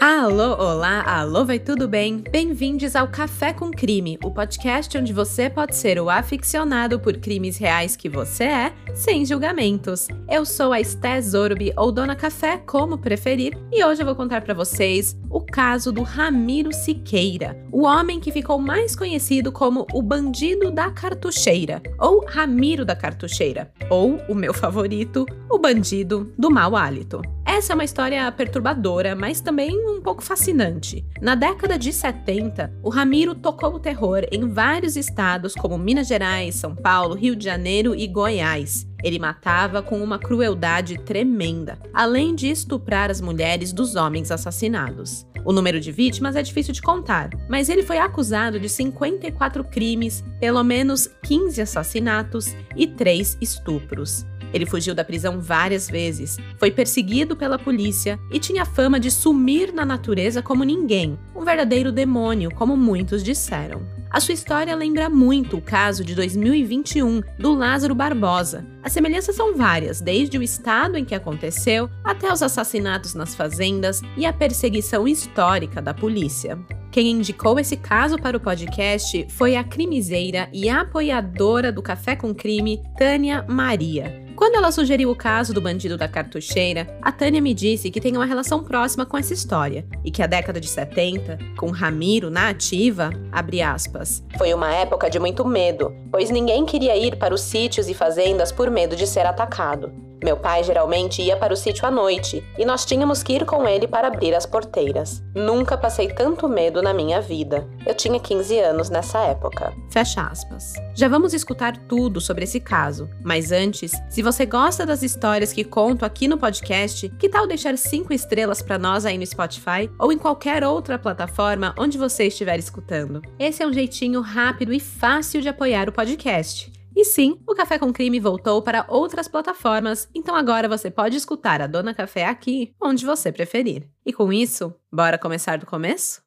Alô, olá, alô, vai tudo bem? Bem-vindos ao Café com Crime, o podcast onde você pode ser o aficionado por crimes reais que você é, sem julgamentos. Eu sou a Esté Zorbi, ou Dona Café, como preferir, e hoje eu vou contar para vocês o caso do Ramiro Siqueira, o homem que ficou mais conhecido como o bandido da cartucheira, ou Ramiro da cartucheira, ou, o meu favorito, o bandido do mau hálito. Essa é uma história perturbadora, mas também um pouco fascinante. Na década de 70, o Ramiro tocou o terror em vários estados como Minas Gerais, São Paulo, Rio de Janeiro e Goiás. Ele matava com uma crueldade tremenda, além de estuprar as mulheres dos homens assassinados. O número de vítimas é difícil de contar, mas ele foi acusado de 54 crimes, pelo menos 15 assassinatos e 3 estupros. Ele fugiu da prisão várias vezes, foi perseguido pela polícia e tinha fama de sumir na natureza como ninguém, um verdadeiro demônio, como muitos disseram. A sua história lembra muito o caso de 2021 do Lázaro Barbosa. As semelhanças são várias, desde o estado em que aconteceu até os assassinatos nas fazendas e a perseguição histórica da polícia. Quem indicou esse caso para o podcast foi a crimiseira e apoiadora do Café com Crime, Tânia Maria. Quando ela sugeriu o caso do bandido da cartucheira, a Tânia me disse que tem uma relação próxima com essa história e que a década de 70, com Ramiro na ativa, abre aspas, foi uma época de muito medo, pois ninguém queria ir para os sítios e fazendas por medo de ser atacado. Meu pai geralmente ia para o sítio à noite e nós tínhamos que ir com ele para abrir as porteiras. Nunca passei tanto medo na minha vida. Eu tinha 15 anos nessa época. Fecha aspas. Já vamos escutar tudo sobre esse caso, mas antes, se você gosta das histórias que conto aqui no podcast, que tal deixar cinco estrelas para nós aí no Spotify ou em qualquer outra plataforma onde você estiver escutando? Esse é um jeitinho rápido e fácil de apoiar o podcast. E sim, o Café com Crime voltou para outras plataformas, então agora você pode escutar a Dona Café aqui, onde você preferir. E com isso, bora começar do começo?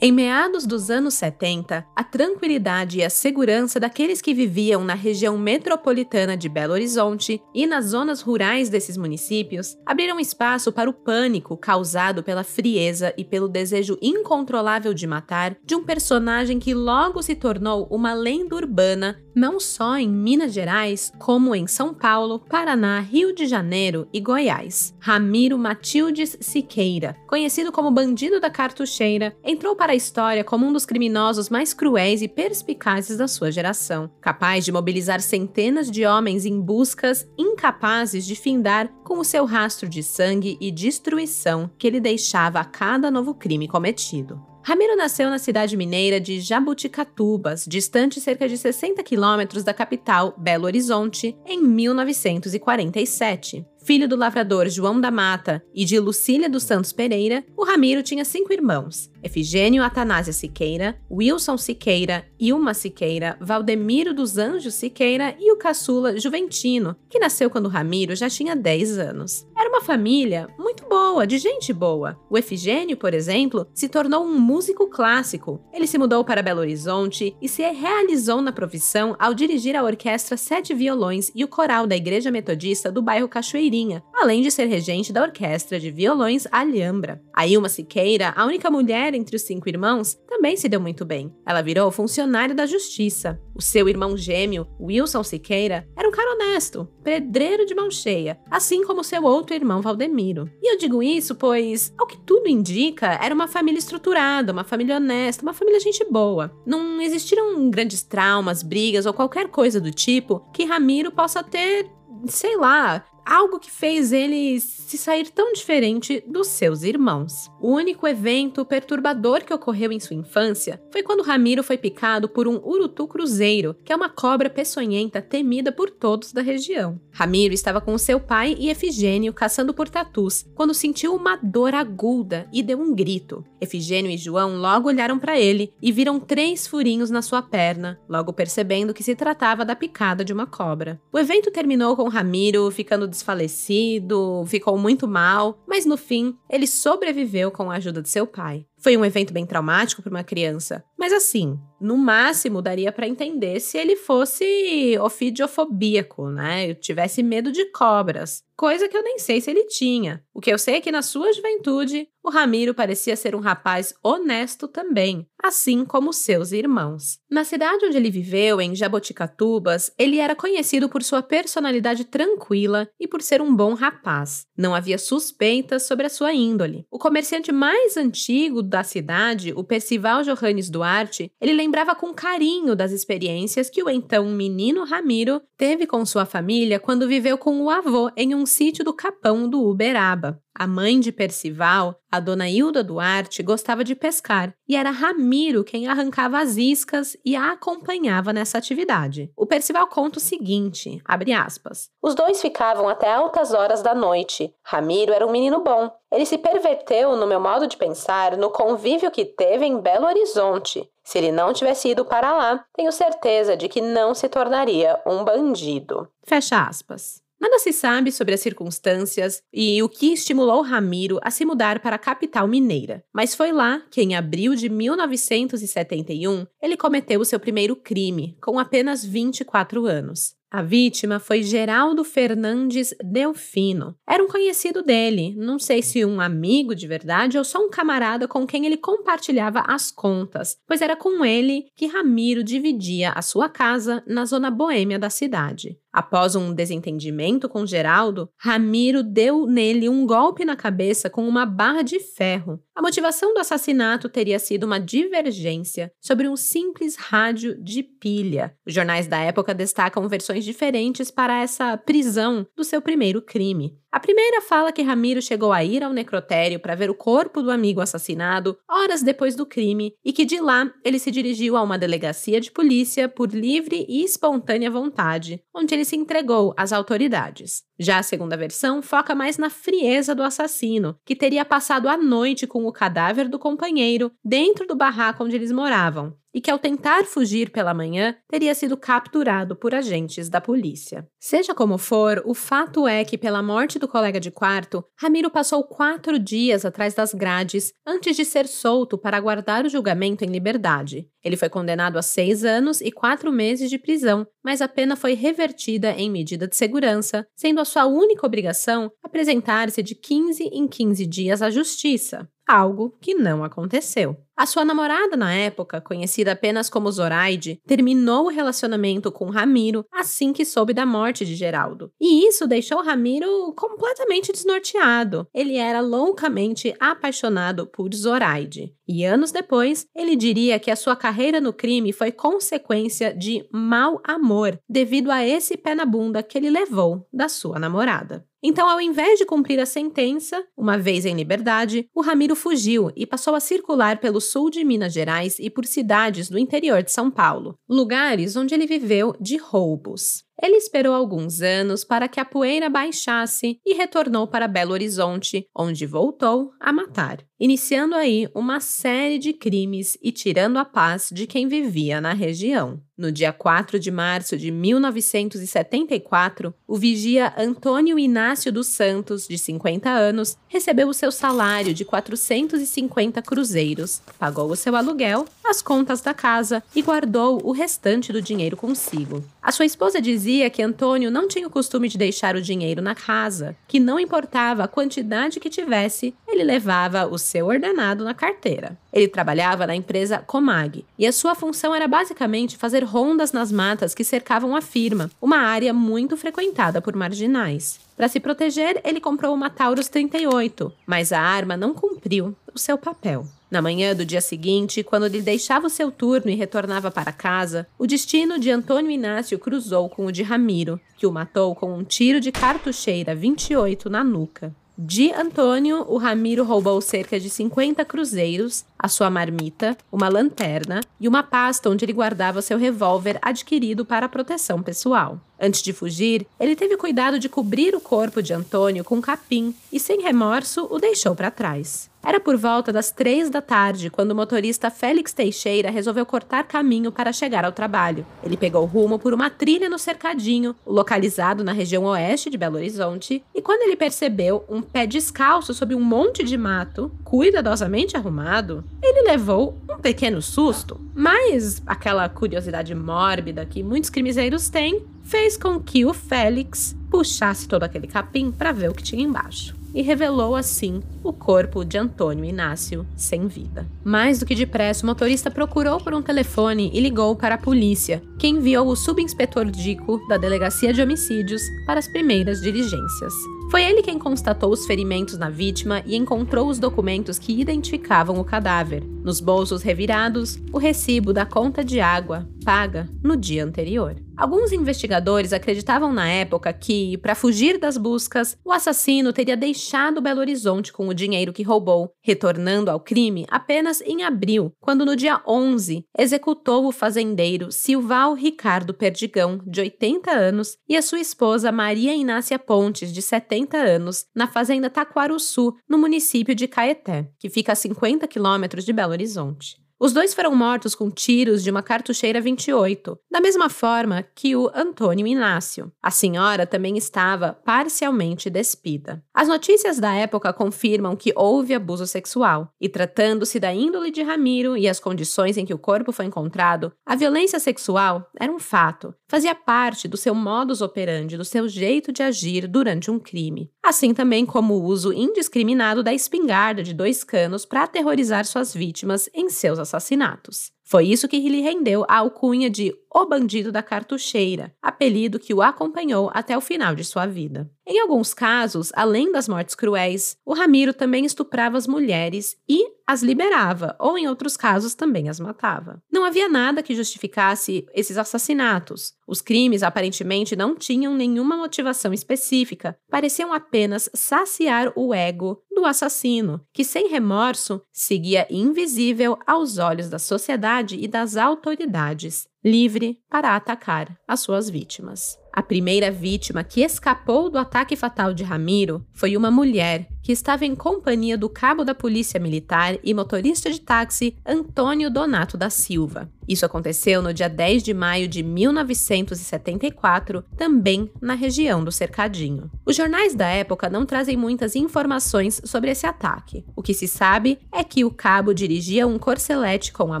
Em meados dos anos 70, a tranquilidade e a segurança daqueles que viviam na região metropolitana de Belo Horizonte e nas zonas rurais desses municípios abriram espaço para o pânico causado pela frieza e pelo desejo incontrolável de matar de um personagem que logo se tornou uma lenda urbana não só em Minas Gerais, como em São Paulo, Paraná, Rio de Janeiro e Goiás. Ramiro Matildes Siqueira, conhecido como Bandido da Cartucheira, entrou para a história como um dos criminosos mais cruéis e perspicazes da sua geração, capaz de mobilizar centenas de homens em buscas incapazes de findar com o seu rastro de sangue e destruição que ele deixava a cada novo crime cometido. Ramiro nasceu na cidade mineira de Jabuticatubas, distante cerca de 60 quilômetros da capital, Belo Horizonte, em 1947. Filho do lavrador João da Mata e de Lucília dos Santos Pereira, o Ramiro tinha cinco irmãos: Efigênio Atanásia Siqueira, Wilson Siqueira, Ilma Siqueira, Valdemiro dos Anjos Siqueira e o caçula Juventino, que nasceu quando Ramiro já tinha 10 anos. Era uma família muito boa, de gente boa. O Efigênio, por exemplo, se tornou um músico clássico. Ele se mudou para Belo Horizonte e se realizou na profissão ao dirigir a orquestra Sete Violões e o coral da Igreja Metodista do bairro Cachoeirinho além de ser regente da orquestra de violões Alhambra. A Ilma Siqueira, a única mulher entre os cinco irmãos, também se deu muito bem. Ela virou funcionária da justiça. O seu irmão gêmeo, Wilson Siqueira, era um cara honesto, pedreiro de mão cheia, assim como seu outro irmão Valdemiro. E eu digo isso pois, ao que tudo indica, era uma família estruturada, uma família honesta, uma família gente boa. Não existiram grandes traumas, brigas ou qualquer coisa do tipo que Ramiro possa ter sei lá, algo que fez ele se sair tão diferente dos seus irmãos. O único evento perturbador que ocorreu em sua infância foi quando Ramiro foi picado por um urutu cruzeiro, que é uma cobra peçonhenta temida por todos da região. Ramiro estava com seu pai e Efigênio caçando por tatus, quando sentiu uma dor aguda e deu um grito. Efigênio e João logo olharam para ele e viram três furinhos na sua perna, logo percebendo que se tratava da picada de uma cobra. O evento terminou com Ramiro ficando desfalecido, ficou muito mal, mas no fim ele sobreviveu com a ajuda de seu pai. Foi um evento bem traumático para uma criança, mas assim, no máximo daria para entender se ele fosse ofidiofobíaco, né? Eu tivesse medo de cobras, coisa que eu nem sei se ele tinha. O que eu sei é que na sua juventude, o Ramiro parecia ser um rapaz honesto também, assim como seus irmãos. Na cidade onde ele viveu, em Jaboticatubas, ele era conhecido por sua personalidade tranquila e por ser um bom rapaz. Não havia suspeitas sobre a sua índole. O comerciante mais antigo da cidade, o Percival Johannes Duarte, ele lembrava com carinho das experiências que o então menino Ramiro teve com sua família quando viveu com o avô em um sítio do Capão do Uberaba. A mãe de Percival, a dona Hilda Duarte, gostava de pescar e era Ramiro quem arrancava as iscas e a acompanhava nessa atividade. O Percival conta o seguinte, abre aspas, Os dois ficavam até altas horas da noite. Ramiro era um menino bom. Ele se perverteu, no meu modo de pensar, no convívio que teve em Belo Horizonte. Se ele não tivesse ido para lá, tenho certeza de que não se tornaria um bandido. Fecha aspas. Nada se sabe sobre as circunstâncias e o que estimulou Ramiro a se mudar para a capital mineira, mas foi lá que, em abril de 1971, ele cometeu o seu primeiro crime, com apenas 24 anos. A vítima foi Geraldo Fernandes Delfino. Era um conhecido dele, não sei se um amigo de verdade ou só um camarada com quem ele compartilhava as contas, pois era com ele que Ramiro dividia a sua casa na zona boêmia da cidade. Após um desentendimento com Geraldo, Ramiro deu nele um golpe na cabeça com uma barra de ferro. A motivação do assassinato teria sido uma divergência sobre um simples rádio de pilha. Os jornais da época destacam versões diferentes para essa prisão do seu primeiro crime. A primeira fala que Ramiro chegou a ir ao necrotério para ver o corpo do amigo assassinado horas depois do crime e que de lá ele se dirigiu a uma delegacia de polícia por livre e espontânea vontade, onde ele se entregou às autoridades. Já a segunda versão foca mais na frieza do assassino, que teria passado a noite com o cadáver do companheiro dentro do barraco onde eles moravam, e que, ao tentar fugir pela manhã, teria sido capturado por agentes da polícia. Seja como for, o fato é que, pela morte do colega de quarto, Ramiro passou quatro dias atrás das grades antes de ser solto para aguardar o julgamento em liberdade. Ele foi condenado a seis anos e quatro meses de prisão, mas a pena foi revertida em medida de segurança, sendo a sua única obrigação apresentar-se de 15 em 15 dias à justiça algo que não aconteceu. A sua namorada na época, conhecida apenas como Zoraide, terminou o relacionamento com Ramiro assim que soube da morte de Geraldo. E isso deixou Ramiro completamente desnorteado. Ele era loucamente apaixonado por Zoraide. E anos depois, ele diria que a sua carreira no crime foi consequência de mau amor, devido a esse pé na bunda que ele levou da sua namorada. Então, ao invés de cumprir a sentença, uma vez em liberdade, o Ramiro fugiu e passou a circular pelo sul de Minas Gerais e por cidades do interior de São Paulo, lugares onde ele viveu de roubos. Ele esperou alguns anos para que a poeira baixasse e retornou para Belo Horizonte, onde voltou a matar, iniciando aí uma série de crimes e tirando a paz de quem vivia na região. No dia 4 de março de 1974, o vigia Antônio Inácio dos Santos, de 50 anos, recebeu o seu salário de 450 cruzeiros, pagou o seu aluguel, as contas da casa e guardou o restante do dinheiro consigo. A sua esposa dizia que Antônio não tinha o costume de deixar o dinheiro na casa, que não importava a quantidade que tivesse, ele levava o seu ordenado na carteira. Ele trabalhava na empresa Comag e a sua função era basicamente fazer rondas nas matas que cercavam a firma, uma área muito frequentada por marginais. Para se proteger, ele comprou uma Taurus 38, mas a arma não cumpriu o seu papel. Na manhã do dia seguinte, quando ele deixava o seu turno e retornava para casa, o destino de Antônio Inácio cruzou com o de Ramiro, que o matou com um tiro de cartucheira 28 na nuca. De Antônio, o Ramiro roubou cerca de 50 cruzeiros, a sua marmita, uma lanterna e uma pasta onde ele guardava seu revólver adquirido para proteção pessoal. Antes de fugir, ele teve cuidado de cobrir o corpo de Antônio com capim e, sem remorso, o deixou para trás. Era por volta das três da tarde quando o motorista Félix Teixeira resolveu cortar caminho para chegar ao trabalho. Ele pegou rumo por uma trilha no cercadinho, localizado na região oeste de Belo Horizonte, e quando ele percebeu um pé descalço sob um monte de mato, cuidadosamente arrumado, ele levou um pequeno susto. Mas aquela curiosidade mórbida que muitos crimezeiros têm fez com que o Félix puxasse todo aquele capim para ver o que tinha embaixo e revelou assim o corpo de Antônio Inácio sem vida. Mais do que depressa, o motorista procurou por um telefone e ligou para a polícia, que enviou o subinspetor Dico da Delegacia de Homicídios para as primeiras diligências. Foi ele quem constatou os ferimentos na vítima e encontrou os documentos que identificavam o cadáver. Nos bolsos revirados, o recibo da conta de água paga no dia anterior. Alguns investigadores acreditavam na época que, para fugir das buscas, o assassino teria deixado Belo Horizonte com o dinheiro que roubou, retornando ao crime apenas em abril, quando no dia 11 executou o fazendeiro Silval Ricardo Perdigão, de 80 anos, e a sua esposa Maria Inácia Pontes, de 70 anos, na fazenda Taquaruçu, no município de Caeté, que fica a 50 quilômetros de Belo Horizonte. Os dois foram mortos com tiros de uma cartucheira 28, da mesma forma que o Antônio Inácio. A senhora também estava parcialmente despida. As notícias da época confirmam que houve abuso sexual, e tratando-se da índole de Ramiro e as condições em que o corpo foi encontrado, a violência sexual era um fato, fazia parte do seu modus operandi, do seu jeito de agir durante um crime. Assim também como o uso indiscriminado da espingarda de dois canos para aterrorizar suas vítimas em seus assassinatos. Foi isso que lhe rendeu a alcunha de O Bandido da Cartucheira, apelido que o acompanhou até o final de sua vida. Em alguns casos, além das mortes cruéis, o Ramiro também estuprava as mulheres e as liberava, ou em outros casos também as matava. Não havia nada que justificasse esses assassinatos. Os crimes aparentemente não tinham nenhuma motivação específica, pareciam apenas saciar o ego do assassino, que sem remorso seguia invisível aos olhos da sociedade e das autoridades, livre para atacar as suas vítimas. A primeira vítima que escapou do ataque fatal de Ramiro foi uma mulher que estava em companhia do cabo da Polícia Militar e motorista de táxi Antônio Donato da Silva. Isso aconteceu no dia 10 de maio de 1974, também na região do Cercadinho. Os jornais da época não trazem muitas informações sobre esse ataque. O que se sabe é que o cabo dirigia um corcelete com a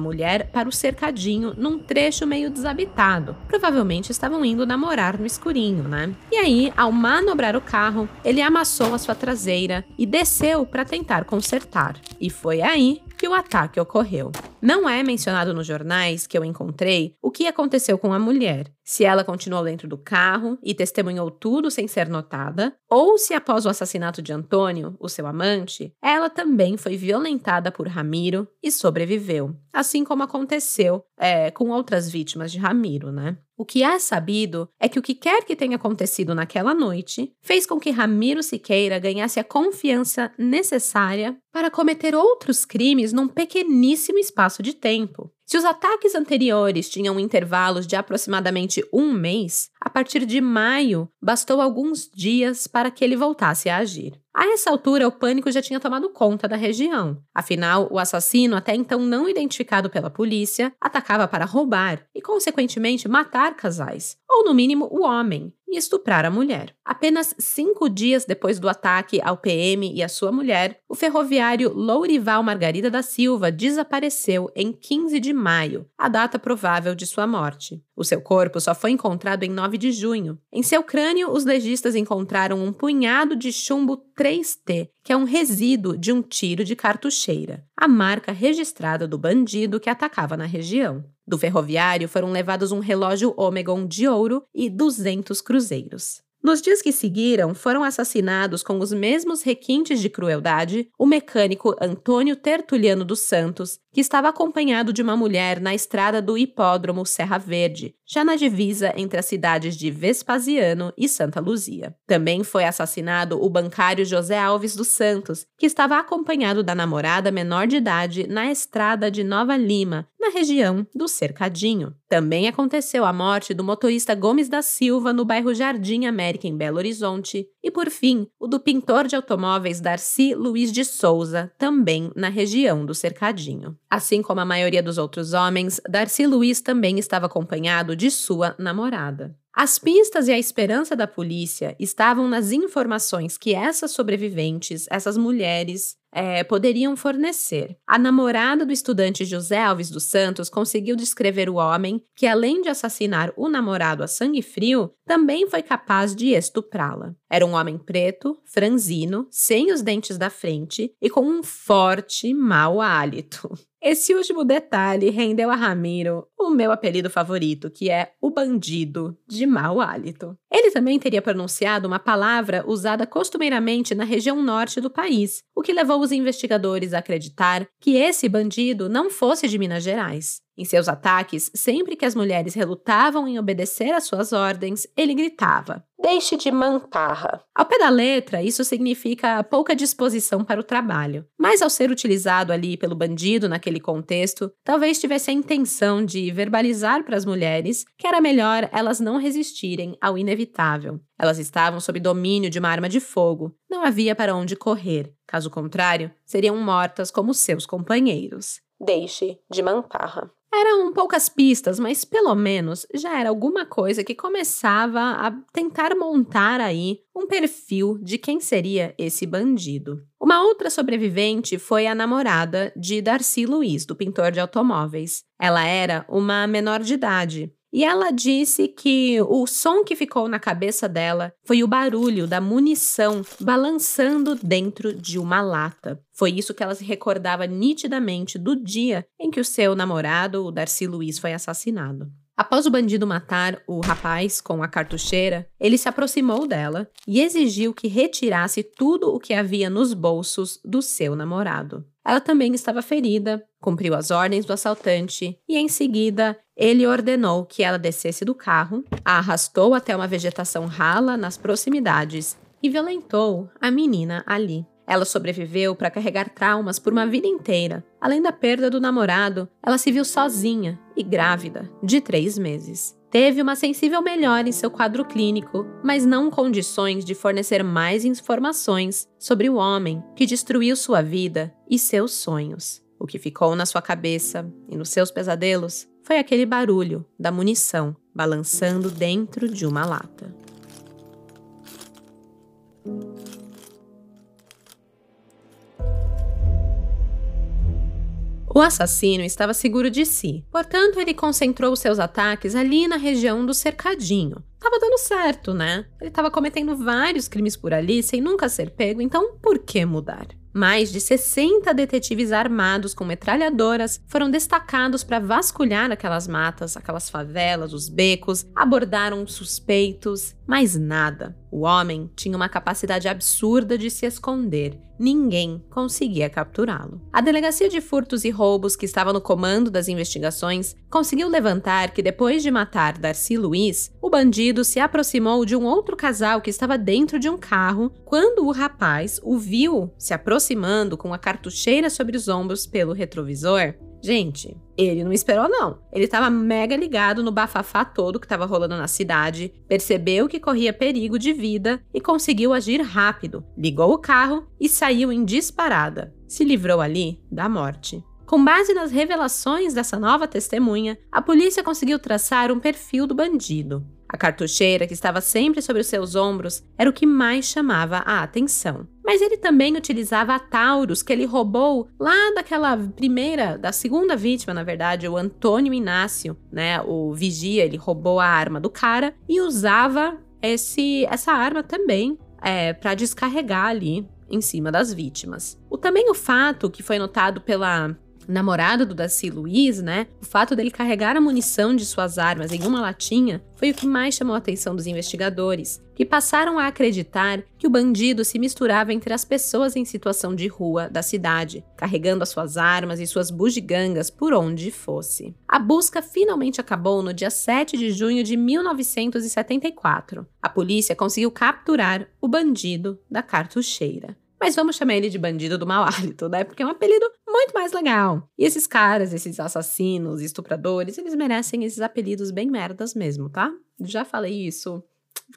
mulher para o Cercadinho num trecho meio desabitado. Provavelmente estavam indo namorar no escurinho, né? E aí, ao manobrar o carro, ele amassou a sua traseira e desceu para tentar consertar. E foi aí que o ataque ocorreu. Não é mencionado nos jornais que eu encontrei o que aconteceu com a mulher, se ela continuou dentro do carro e testemunhou tudo sem ser notada, ou se após o assassinato de Antônio, o seu amante, ela também foi violentada por Ramiro e sobreviveu, assim como aconteceu é, com outras vítimas de Ramiro, né? O que é sabido é que o que quer que tenha acontecido naquela noite fez com que Ramiro Siqueira ganhasse a confiança necessária para cometer outros crimes num pequeníssimo espaço de tempo. Se os ataques anteriores tinham intervalos de aproximadamente um mês, a partir de maio bastou alguns dias para que ele voltasse a agir. A essa altura, o pânico já tinha tomado conta da região. Afinal, o assassino, até então não identificado pela polícia, atacava para roubar e, consequentemente, matar casais, ou no mínimo o homem, e estuprar a mulher. Apenas cinco dias depois do ataque ao PM e à sua mulher, o ferroviário Lourival Margarida da Silva desapareceu em 15 de maio, a data provável de sua morte. O seu corpo só foi encontrado em 9 de junho. Em seu crânio, os legistas encontraram um punhado de chumbo 3T, que é um resíduo de um tiro de cartucheira, a marca registrada do bandido que atacava na região. Do ferroviário foram levados um relógio Omegon de ouro e 200 cruzeiros. Nos dias que seguiram, foram assassinados com os mesmos requintes de crueldade o mecânico Antônio Tertuliano dos Santos, que estava acompanhado de uma mulher na estrada do hipódromo Serra Verde, já na divisa entre as cidades de Vespasiano e Santa Luzia. Também foi assassinado o bancário José Alves dos Santos, que estava acompanhado da namorada menor de idade na estrada de Nova Lima, na região do Cercadinho. Também aconteceu a morte do motorista Gomes da Silva no bairro Jardim América, em Belo Horizonte. E, por fim, o do pintor de automóveis Darcy Luiz de Souza, também na região do Cercadinho. Assim como a maioria dos outros homens, Darcy Luiz também estava acompanhado de sua namorada. As pistas e a esperança da polícia estavam nas informações que essas sobreviventes, essas mulheres, é, poderiam fornecer. A namorada do estudante José Alves dos Santos conseguiu descrever o homem que, além de assassinar o namorado a sangue frio, também foi capaz de estuprá-la. Era um homem preto, franzino, sem os dentes da frente e com um forte mau hálito. Esse último detalhe rendeu a Ramiro o meu apelido favorito, que é o bandido de mau hálito. Ele também teria pronunciado uma palavra usada costumeiramente na região norte do país, o que levou os investigadores a acreditar que esse bandido não fosse de Minas Gerais. Em seus ataques, sempre que as mulheres relutavam em obedecer às suas ordens, ele gritava: Deixe de mantarra. Ao pé da letra, isso significa pouca disposição para o trabalho. Mas ao ser utilizado ali pelo bandido naquele contexto, talvez tivesse a intenção de verbalizar para as mulheres que era melhor elas não resistirem ao inevitável. Elas estavam sob domínio de uma arma de fogo, não havia para onde correr. Caso contrário, seriam mortas como seus companheiros. Deixe de mantarra. Eram poucas pistas, mas pelo menos já era alguma coisa que começava a tentar montar aí um perfil de quem seria esse bandido. Uma outra sobrevivente foi a namorada de Darcy Luiz, do pintor de automóveis. Ela era uma menor de idade, e ela disse que o som que ficou na cabeça dela foi o barulho da munição balançando dentro de uma lata. Foi isso que ela se recordava nitidamente do dia em que o seu namorado, o Darcy Luiz, foi assassinado. Após o bandido matar o rapaz com a cartucheira, ele se aproximou dela e exigiu que retirasse tudo o que havia nos bolsos do seu namorado. Ela também estava ferida, cumpriu as ordens do assaltante e, em seguida, ele ordenou que ela descesse do carro, a arrastou até uma vegetação rala nas proximidades e violentou a menina ali. Ela sobreviveu para carregar traumas por uma vida inteira. Além da perda do namorado, ela se viu sozinha e grávida, de três meses. Teve uma sensível melhora em seu quadro clínico, mas não condições de fornecer mais informações sobre o homem que destruiu sua vida e seus sonhos. O que ficou na sua cabeça e nos seus pesadelos foi aquele barulho da munição balançando dentro de uma lata. O assassino estava seguro de si, portanto, ele concentrou seus ataques ali na região do cercadinho. Tava dando certo, né? Ele estava cometendo vários crimes por ali sem nunca ser pego, então por que mudar? Mais de 60 detetives armados com metralhadoras foram destacados para vasculhar aquelas matas, aquelas favelas, os becos, abordaram suspeitos, mas nada. O homem tinha uma capacidade absurda de se esconder ninguém conseguia capturá-lo. A Delegacia de Furtos e Roubos, que estava no comando das investigações, conseguiu levantar que depois de matar Darcy Luiz, o bandido se aproximou de um outro casal que estava dentro de um carro quando o rapaz o viu se aproximando com a cartucheira sobre os ombros pelo retrovisor. Gente, ele não esperou, não. Ele estava mega ligado no bafafá todo que estava rolando na cidade, percebeu que corria perigo de vida e conseguiu agir rápido. Ligou o carro e saiu em disparada. Se livrou ali da morte. Com base nas revelações dessa nova testemunha, a polícia conseguiu traçar um perfil do bandido. A cartucheira, que estava sempre sobre os seus ombros, era o que mais chamava a atenção. Mas ele também utilizava a Taurus, que ele roubou lá daquela primeira, da segunda vítima, na verdade, o Antônio Inácio, né? O vigia, ele roubou a arma do cara e usava esse, essa arma também é, para descarregar ali em cima das vítimas. O também o fato que foi notado pela namorado do Daci Luiz, né? O fato dele carregar a munição de suas armas em uma latinha foi o que mais chamou a atenção dos investigadores, que passaram a acreditar que o bandido se misturava entre as pessoas em situação de rua da cidade, carregando as suas armas e suas bugigangas por onde fosse. A busca finalmente acabou no dia 7 de junho de 1974. A polícia conseguiu capturar o bandido da cartucheira. Mas vamos chamar ele de bandido do mau hálito, né? Porque é um apelido muito mais legal. E esses caras, esses assassinos, estupradores, eles merecem esses apelidos bem merdas mesmo, tá? Já falei isso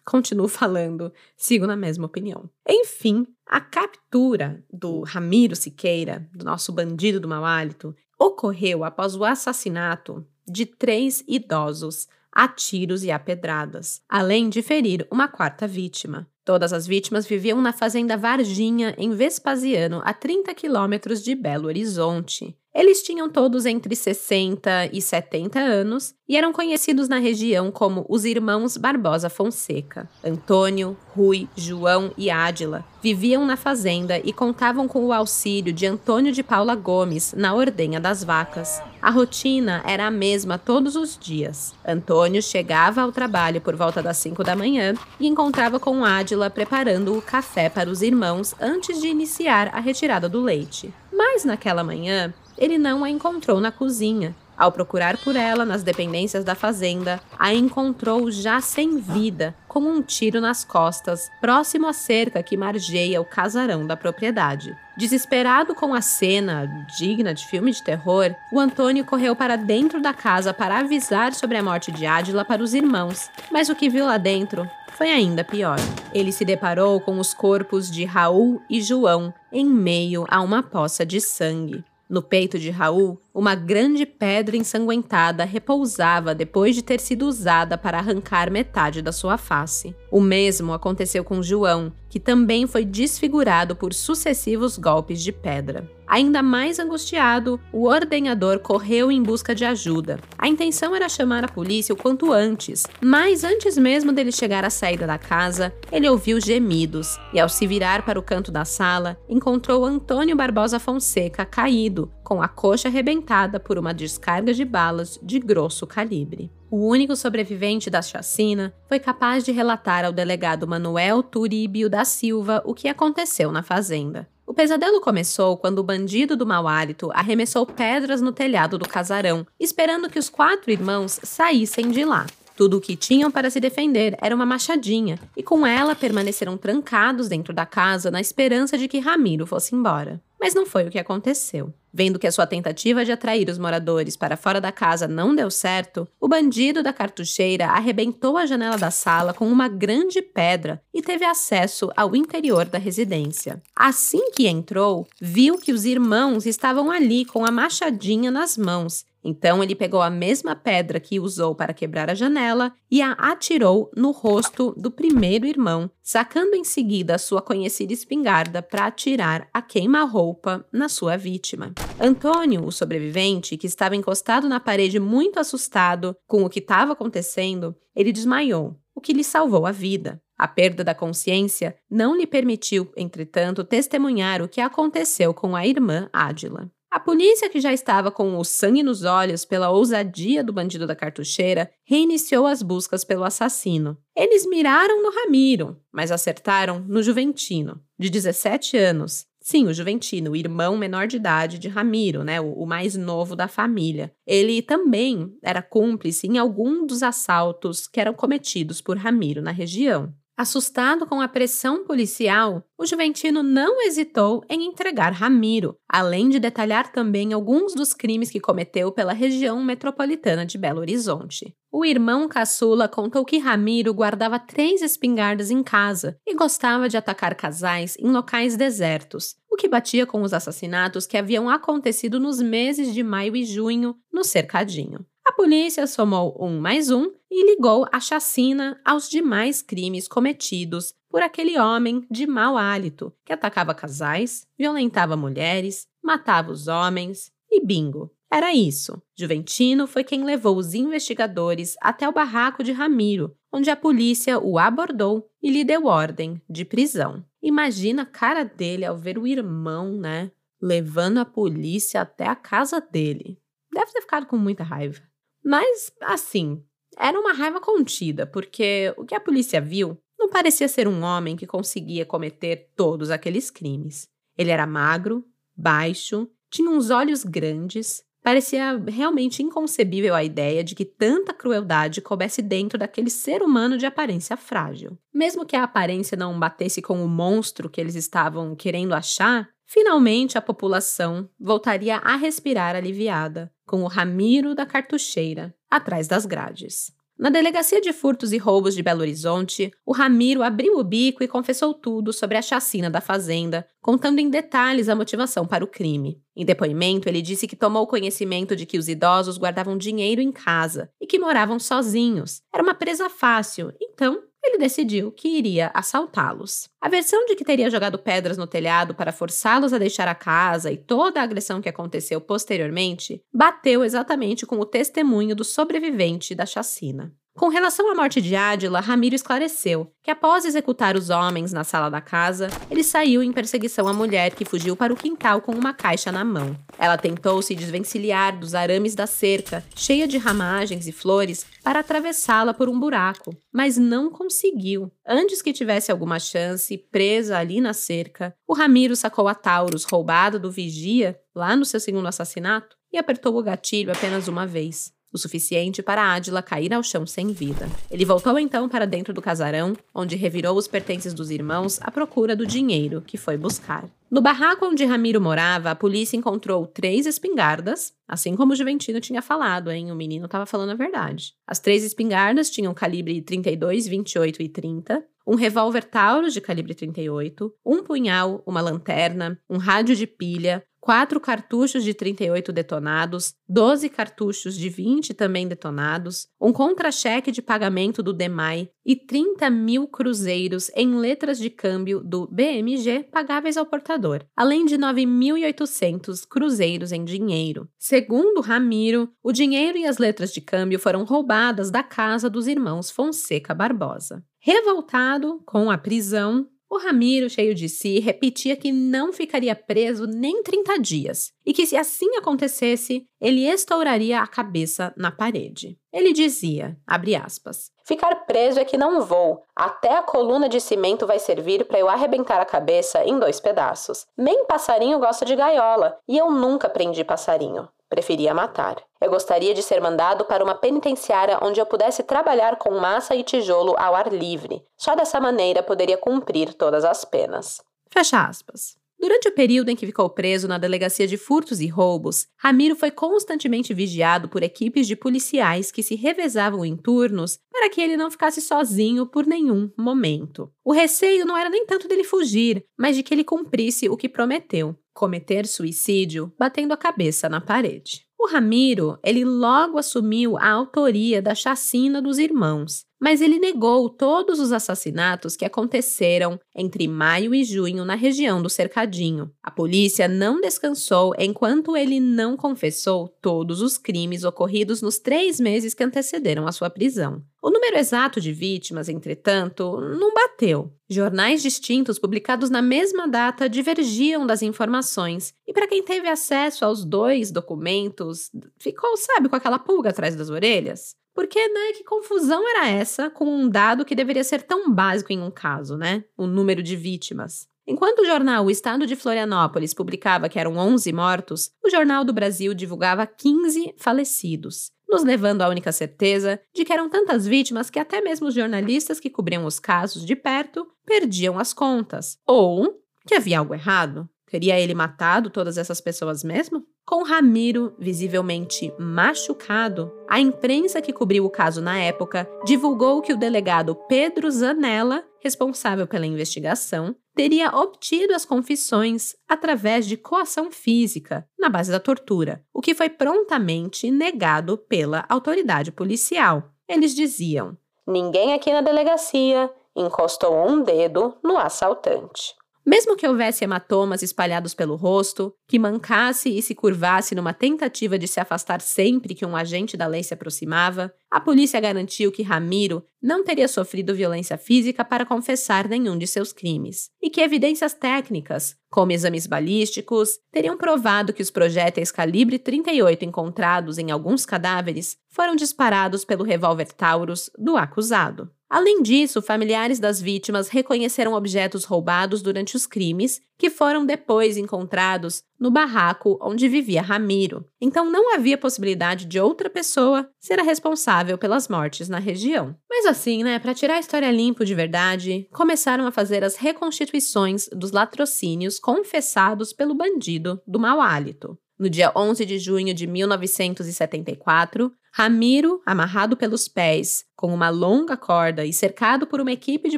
continuo falando, sigo na mesma opinião. Enfim, a captura do Ramiro Siqueira, do nosso bandido do mau hálito, ocorreu após o assassinato de três idosos a tiros e a pedradas, além de ferir uma quarta vítima. Todas as vítimas viviam na fazenda Varginha, em Vespasiano, a 30 quilômetros de Belo Horizonte. Eles tinham todos entre 60 e 70 anos e eram conhecidos na região como os irmãos Barbosa Fonseca. Antônio, Rui, João e Ádila viviam na fazenda e contavam com o auxílio de Antônio de Paula Gomes na ordenha das vacas. A rotina era a mesma todos os dias. Antônio chegava ao trabalho por volta das 5 da manhã e encontrava com Ádila preparando o café para os irmãos antes de iniciar a retirada do leite. Mas naquela manhã, ele não a encontrou na cozinha. Ao procurar por ela nas dependências da fazenda, a encontrou já sem vida, com um tiro nas costas, próximo à cerca que margeia o casarão da propriedade. Desesperado com a cena, digna de filme de terror, o Antônio correu para dentro da casa para avisar sobre a morte de Ádila para os irmãos, mas o que viu lá dentro foi ainda pior. Ele se deparou com os corpos de Raul e João em meio a uma poça de sangue. No peito de Raul, uma grande pedra ensanguentada repousava depois de ter sido usada para arrancar metade da sua face. O mesmo aconteceu com João, que também foi desfigurado por sucessivos golpes de pedra. Ainda mais angustiado, o ordenador correu em busca de ajuda. A intenção era chamar a polícia o quanto antes, mas antes mesmo dele chegar à saída da casa, ele ouviu gemidos e, ao se virar para o canto da sala, encontrou Antônio Barbosa Fonseca caído, com a coxa arrebentada por uma descarga de balas de grosso calibre. O único sobrevivente da chacina foi capaz de relatar ao delegado Manuel Turíbio da Silva o que aconteceu na fazenda. O pesadelo começou quando o bandido do mau hálito arremessou pedras no telhado do casarão, esperando que os quatro irmãos saíssem de lá. Tudo o que tinham para se defender era uma machadinha, e com ela permaneceram trancados dentro da casa na esperança de que Ramiro fosse embora. Mas não foi o que aconteceu. Vendo que a sua tentativa de atrair os moradores para fora da casa não deu certo, o bandido da cartucheira arrebentou a janela da sala com uma grande pedra e teve acesso ao interior da residência. Assim que entrou, viu que os irmãos estavam ali com a machadinha nas mãos então ele pegou a mesma pedra que usou para quebrar a janela e a atirou no rosto do primeiro irmão, sacando em seguida a sua conhecida espingarda para atirar a queima-roupa na sua vítima. Antônio, o sobrevivente, que estava encostado na parede muito assustado com o que estava acontecendo, ele desmaiou, o que lhe salvou a vida. A perda da consciência não lhe permitiu, entretanto, testemunhar o que aconteceu com a irmã Ádila. A polícia, que já estava com o sangue nos olhos pela ousadia do bandido da cartucheira, reiniciou as buscas pelo assassino. Eles miraram no Ramiro, mas acertaram no Juventino, de 17 anos. Sim, o Juventino, o irmão menor de idade de Ramiro, né, o, o mais novo da família. Ele também era cúmplice em algum dos assaltos que eram cometidos por Ramiro na região. Assustado com a pressão policial, o Juventino não hesitou em entregar Ramiro, além de detalhar também alguns dos crimes que cometeu pela região metropolitana de Belo Horizonte. O irmão caçula contou que Ramiro guardava três espingardas em casa e gostava de atacar casais em locais desertos, o que batia com os assassinatos que haviam acontecido nos meses de maio e junho no cercadinho. A polícia somou um mais um e ligou a chacina aos demais crimes cometidos por aquele homem de mau hálito que atacava casais, violentava mulheres, matava os homens e bingo. Era isso. Juventino foi quem levou os investigadores até o barraco de Ramiro, onde a polícia o abordou e lhe deu ordem de prisão. Imagina a cara dele ao ver o irmão, né, levando a polícia até a casa dele. Deve ter ficado com muita raiva. Mas, assim, era uma raiva contida, porque o que a polícia viu não parecia ser um homem que conseguia cometer todos aqueles crimes. Ele era magro, baixo, tinha uns olhos grandes, parecia realmente inconcebível a ideia de que tanta crueldade coubesse dentro daquele ser humano de aparência frágil. Mesmo que a aparência não batesse com o monstro que eles estavam querendo achar, finalmente a população voltaria a respirar aliviada, com o Ramiro da cartucheira atrás das grades. Na Delegacia de Furtos e Roubos de Belo Horizonte, o Ramiro abriu o bico e confessou tudo sobre a chacina da fazenda, contando em detalhes a motivação para o crime. Em depoimento, ele disse que tomou conhecimento de que os idosos guardavam dinheiro em casa e que moravam sozinhos. Era uma presa fácil, então ele decidiu que iria assaltá-los. A versão de que teria jogado pedras no telhado para forçá-los a deixar a casa e toda a agressão que aconteceu posteriormente bateu exatamente com o testemunho do sobrevivente da chacina. Com relação à morte de Adila, Ramiro esclareceu que após executar os homens na sala da casa, ele saiu em perseguição à mulher que fugiu para o quintal com uma caixa na mão. Ela tentou se desvencilhar dos arames da cerca, cheia de ramagens e flores, para atravessá-la por um buraco, mas não conseguiu. Antes que tivesse alguma chance, presa ali na cerca, o Ramiro sacou a Taurus roubada do vigia, lá no seu segundo assassinato, e apertou o gatilho apenas uma vez o suficiente para Adila cair ao chão sem vida. Ele voltou então para dentro do casarão, onde revirou os pertences dos irmãos à procura do dinheiro que foi buscar. No barraco onde Ramiro morava, a polícia encontrou três espingardas, assim como o Juventino tinha falado, hein? O menino estava falando a verdade. As três espingardas tinham calibre 32, 28 e 30, um revólver Taurus de calibre 38, um punhal, uma lanterna, um rádio de pilha, quatro cartuchos de 38 detonados, 12 cartuchos de 20 também detonados, um contra-cheque de pagamento do DEMAI e 30 mil cruzeiros em letras de câmbio do BMG pagáveis ao portador, além de 9.800 cruzeiros em dinheiro. Segundo Ramiro, o dinheiro e as letras de câmbio foram roubadas da casa dos irmãos Fonseca Barbosa. Revoltado com a prisão, o Ramiro, cheio de si, repetia que não ficaria preso nem 30 dias e que, se assim acontecesse, ele estouraria a cabeça na parede. Ele dizia, aspas, Ficar preso é que não vou. Até a coluna de cimento vai servir para eu arrebentar a cabeça em dois pedaços. Nem passarinho gosta de gaiola, e eu nunca prendi passarinho. Preferia matar. Eu gostaria de ser mandado para uma penitenciária onde eu pudesse trabalhar com massa e tijolo ao ar livre. Só dessa maneira poderia cumprir todas as penas. Fecha aspas. Durante o período em que ficou preso na delegacia de furtos e roubos, Ramiro foi constantemente vigiado por equipes de policiais que se revezavam em turnos para que ele não ficasse sozinho por nenhum momento. O receio não era nem tanto dele fugir, mas de que ele cumprisse o que prometeu cometer suicídio batendo a cabeça na parede. O Ramiro, ele logo assumiu a autoria da chacina dos irmãos, mas ele negou todos os assassinatos que aconteceram entre maio e junho na região do Cercadinho. A polícia não descansou enquanto ele não confessou todos os crimes ocorridos nos três meses que antecederam a sua prisão. O número exato de vítimas, entretanto, não bateu. Jornais distintos publicados na mesma data divergiam das informações, e para quem teve acesso aos dois documentos, ficou, sabe, com aquela pulga atrás das orelhas? Porque, né, que confusão era essa com um dado que deveria ser tão básico em um caso, né? O número de vítimas. Enquanto o jornal O Estado de Florianópolis publicava que eram 11 mortos, o Jornal do Brasil divulgava 15 falecidos, nos levando à única certeza de que eram tantas vítimas que até mesmo os jornalistas que cobriam os casos de perto perdiam as contas. Ou que havia algo errado. Teria ele matado todas essas pessoas mesmo? Com Ramiro visivelmente machucado, a imprensa que cobriu o caso na época divulgou que o delegado Pedro Zanella, responsável pela investigação, teria obtido as confissões através de coação física, na base da tortura, o que foi prontamente negado pela autoridade policial. Eles diziam: Ninguém aqui na delegacia encostou um dedo no assaltante. Mesmo que houvesse hematomas espalhados pelo rosto, que mancasse e se curvasse numa tentativa de se afastar sempre que um agente da lei se aproximava, a polícia garantiu que Ramiro não teria sofrido violência física para confessar nenhum de seus crimes, e que evidências técnicas, como exames balísticos, teriam provado que os projéteis calibre 38 encontrados em alguns cadáveres foram disparados pelo revólver Taurus do acusado. Além disso, familiares das vítimas reconheceram objetos roubados durante os crimes que foram depois encontrados no barraco onde vivia Ramiro. Então não havia possibilidade de outra pessoa ser a responsável pelas mortes na região. Mas assim, né, para tirar a história limpo de verdade, começaram a fazer as reconstituições dos latrocínios confessados pelo bandido do mau hálito. No dia 11 de junho de 1974, Ramiro, amarrado pelos pés, com uma longa corda e cercado por uma equipe de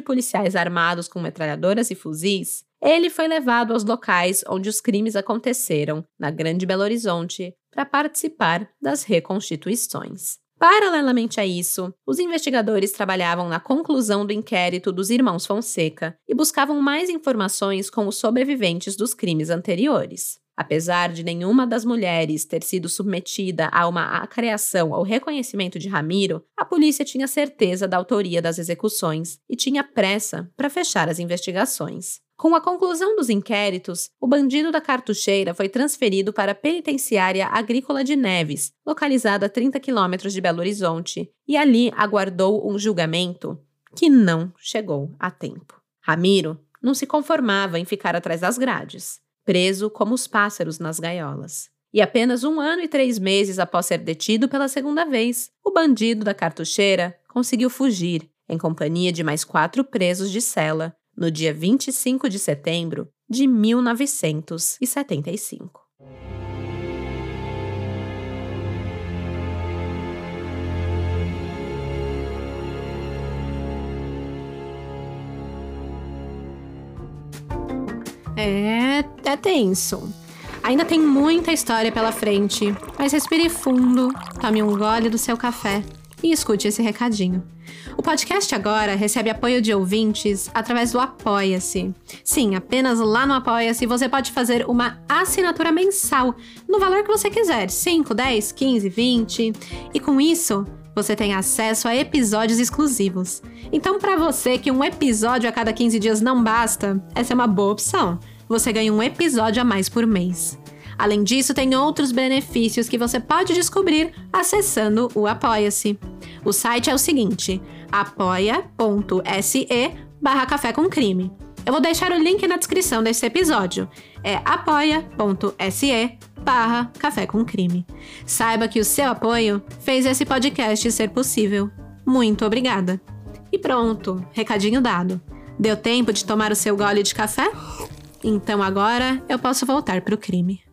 policiais armados com metralhadoras e fuzis, ele foi levado aos locais onde os crimes aconteceram, na Grande Belo Horizonte, para participar das reconstituições. Paralelamente a isso, os investigadores trabalhavam na conclusão do inquérito dos irmãos Fonseca e buscavam mais informações com os sobreviventes dos crimes anteriores. Apesar de nenhuma das mulheres ter sido submetida a uma acreação ou reconhecimento de Ramiro, a polícia tinha certeza da autoria das execuções e tinha pressa para fechar as investigações. Com a conclusão dos inquéritos, o bandido da cartucheira foi transferido para a penitenciária agrícola de Neves, localizada a 30 quilômetros de Belo Horizonte, e ali aguardou um julgamento que não chegou a tempo. Ramiro não se conformava em ficar atrás das grades preso como os pássaros nas gaiolas. E apenas um ano e três meses após ser detido pela segunda vez, o bandido da cartucheira conseguiu fugir, em companhia de mais quatro presos de cela, no dia 25 de setembro de 1975. É, é tenso. Ainda tem muita história pela frente, mas respire fundo, tome um gole do seu café e escute esse recadinho. O podcast agora recebe apoio de ouvintes através do Apoia-se. Sim, apenas lá no Apoia-se você pode fazer uma assinatura mensal no valor que você quiser: 5, 10, 15, 20. E com isso, você tem acesso a episódios exclusivos. Então, para você que um episódio a cada 15 dias não basta, essa é uma boa opção. Você ganha um episódio a mais por mês. Além disso, tem outros benefícios que você pode descobrir acessando o Apoia-se. O site é o seguinte: apoia.se barra café com crime. Eu vou deixar o link na descrição desse episódio. É apoia.se barra Café com Crime. Saiba que o seu apoio fez esse podcast ser possível. Muito obrigada. E pronto, recadinho dado. Deu tempo de tomar o seu gole de café? Então agora eu posso voltar para o crime.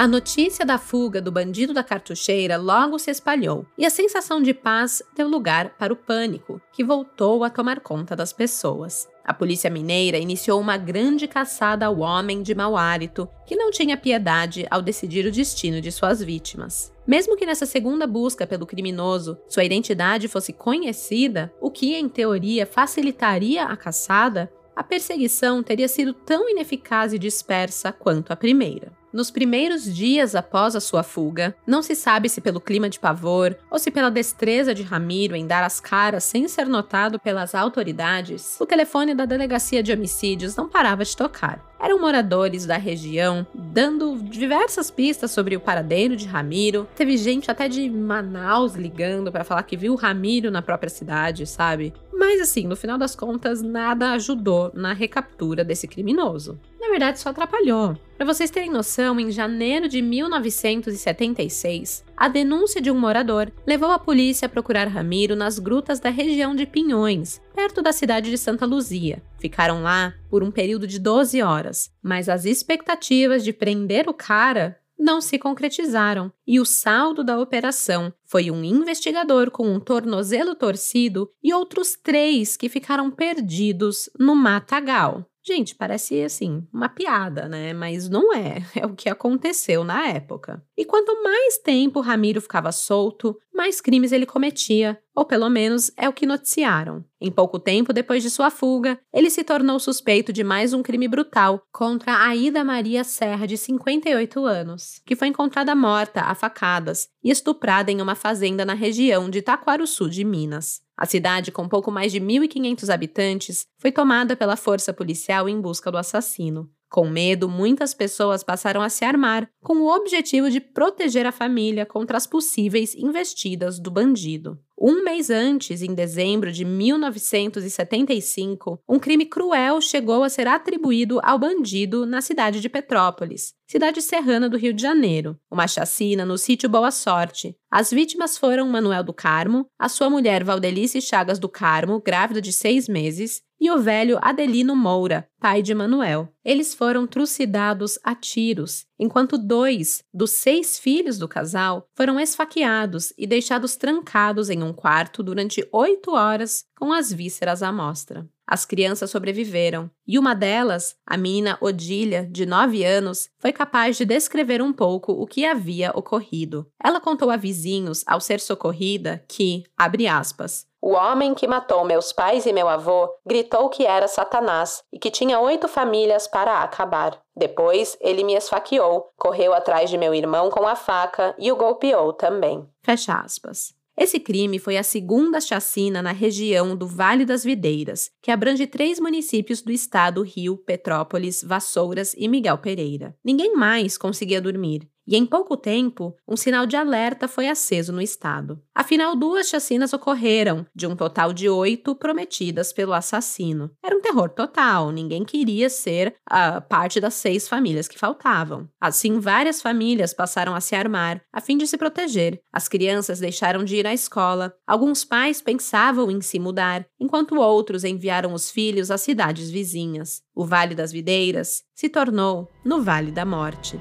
A notícia da fuga do bandido da cartucheira logo se espalhou, e a sensação de paz deu lugar para o pânico, que voltou a tomar conta das pessoas. A polícia mineira iniciou uma grande caçada ao homem de mau hálito, que não tinha piedade ao decidir o destino de suas vítimas. Mesmo que nessa segunda busca pelo criminoso sua identidade fosse conhecida, o que em teoria facilitaria a caçada, a perseguição teria sido tão ineficaz e dispersa quanto a primeira. Nos primeiros dias após a sua fuga, não se sabe se pelo clima de pavor ou se pela destreza de Ramiro em dar as caras sem ser notado pelas autoridades, o telefone da delegacia de homicídios não parava de tocar. Eram moradores da região dando diversas pistas sobre o paradeiro de Ramiro. Teve gente até de Manaus ligando para falar que viu Ramiro na própria cidade, sabe? Mas assim, no final das contas, nada ajudou na recaptura desse criminoso. Na verdade, só atrapalhou. Para vocês terem noção, em janeiro de 1976, a denúncia de um morador levou a polícia a procurar Ramiro nas grutas da região de Pinhões, perto da cidade de Santa Luzia. Ficaram lá por um período de 12 horas, mas as expectativas de prender o cara não se concretizaram, e o saldo da operação foi um investigador com um tornozelo torcido e outros três que ficaram perdidos no matagal. Gente, parece assim, uma piada, né? Mas não é. É o que aconteceu na época. E quanto mais tempo Ramiro ficava solto, mais crimes ele cometia, ou pelo menos é o que noticiaram. Em pouco tempo depois de sua fuga, ele se tornou suspeito de mais um crime brutal contra Aida Maria Serra, de 58 anos, que foi encontrada morta a facadas e estuprada em uma fazenda na região de Taquaruçu de Minas. A cidade, com pouco mais de 1.500 habitantes, foi tomada pela força policial em busca do assassino. Com medo, muitas pessoas passaram a se armar, com o objetivo de proteger a família contra as possíveis investidas do bandido. Um mês antes, em dezembro de 1975, um crime cruel chegou a ser atribuído ao bandido na cidade de Petrópolis, cidade serrana do Rio de Janeiro, uma chacina no sítio Boa Sorte. As vítimas foram Manuel do Carmo, a sua mulher Valdelice Chagas do Carmo, grávida de seis meses, e o velho Adelino Moura, pai de Manuel. Eles foram trucidados a tiros, enquanto dois dos seis filhos do casal foram esfaqueados e deixados trancados em um quarto durante oito horas com as vísceras à mostra. As crianças sobreviveram, e uma delas, a menina Odília, de 9 anos, foi capaz de descrever um pouco o que havia ocorrido. Ela contou a vizinhos, ao ser socorrida, que, abre aspas, o homem que matou meus pais e meu avô gritou que era Satanás e que tinha oito famílias para acabar. Depois, ele me esfaqueou, correu atrás de meu irmão com a faca e o golpeou também. Fecha aspas. Esse crime foi a segunda chacina na região do Vale das Videiras, que abrange três municípios do estado Rio, Petrópolis, Vassouras e Miguel Pereira. Ninguém mais conseguia dormir e em pouco tempo, um sinal de alerta foi aceso no estado. Afinal, duas chacinas ocorreram, de um total de oito prometidas pelo assassino. Era um terror total, ninguém queria ser a parte das seis famílias que faltavam. Assim, várias famílias passaram a se armar a fim de se proteger. As crianças deixaram de ir à escola, alguns pais pensavam em se mudar, enquanto outros enviaram os filhos às cidades vizinhas. O Vale das Videiras se tornou no Vale da Morte.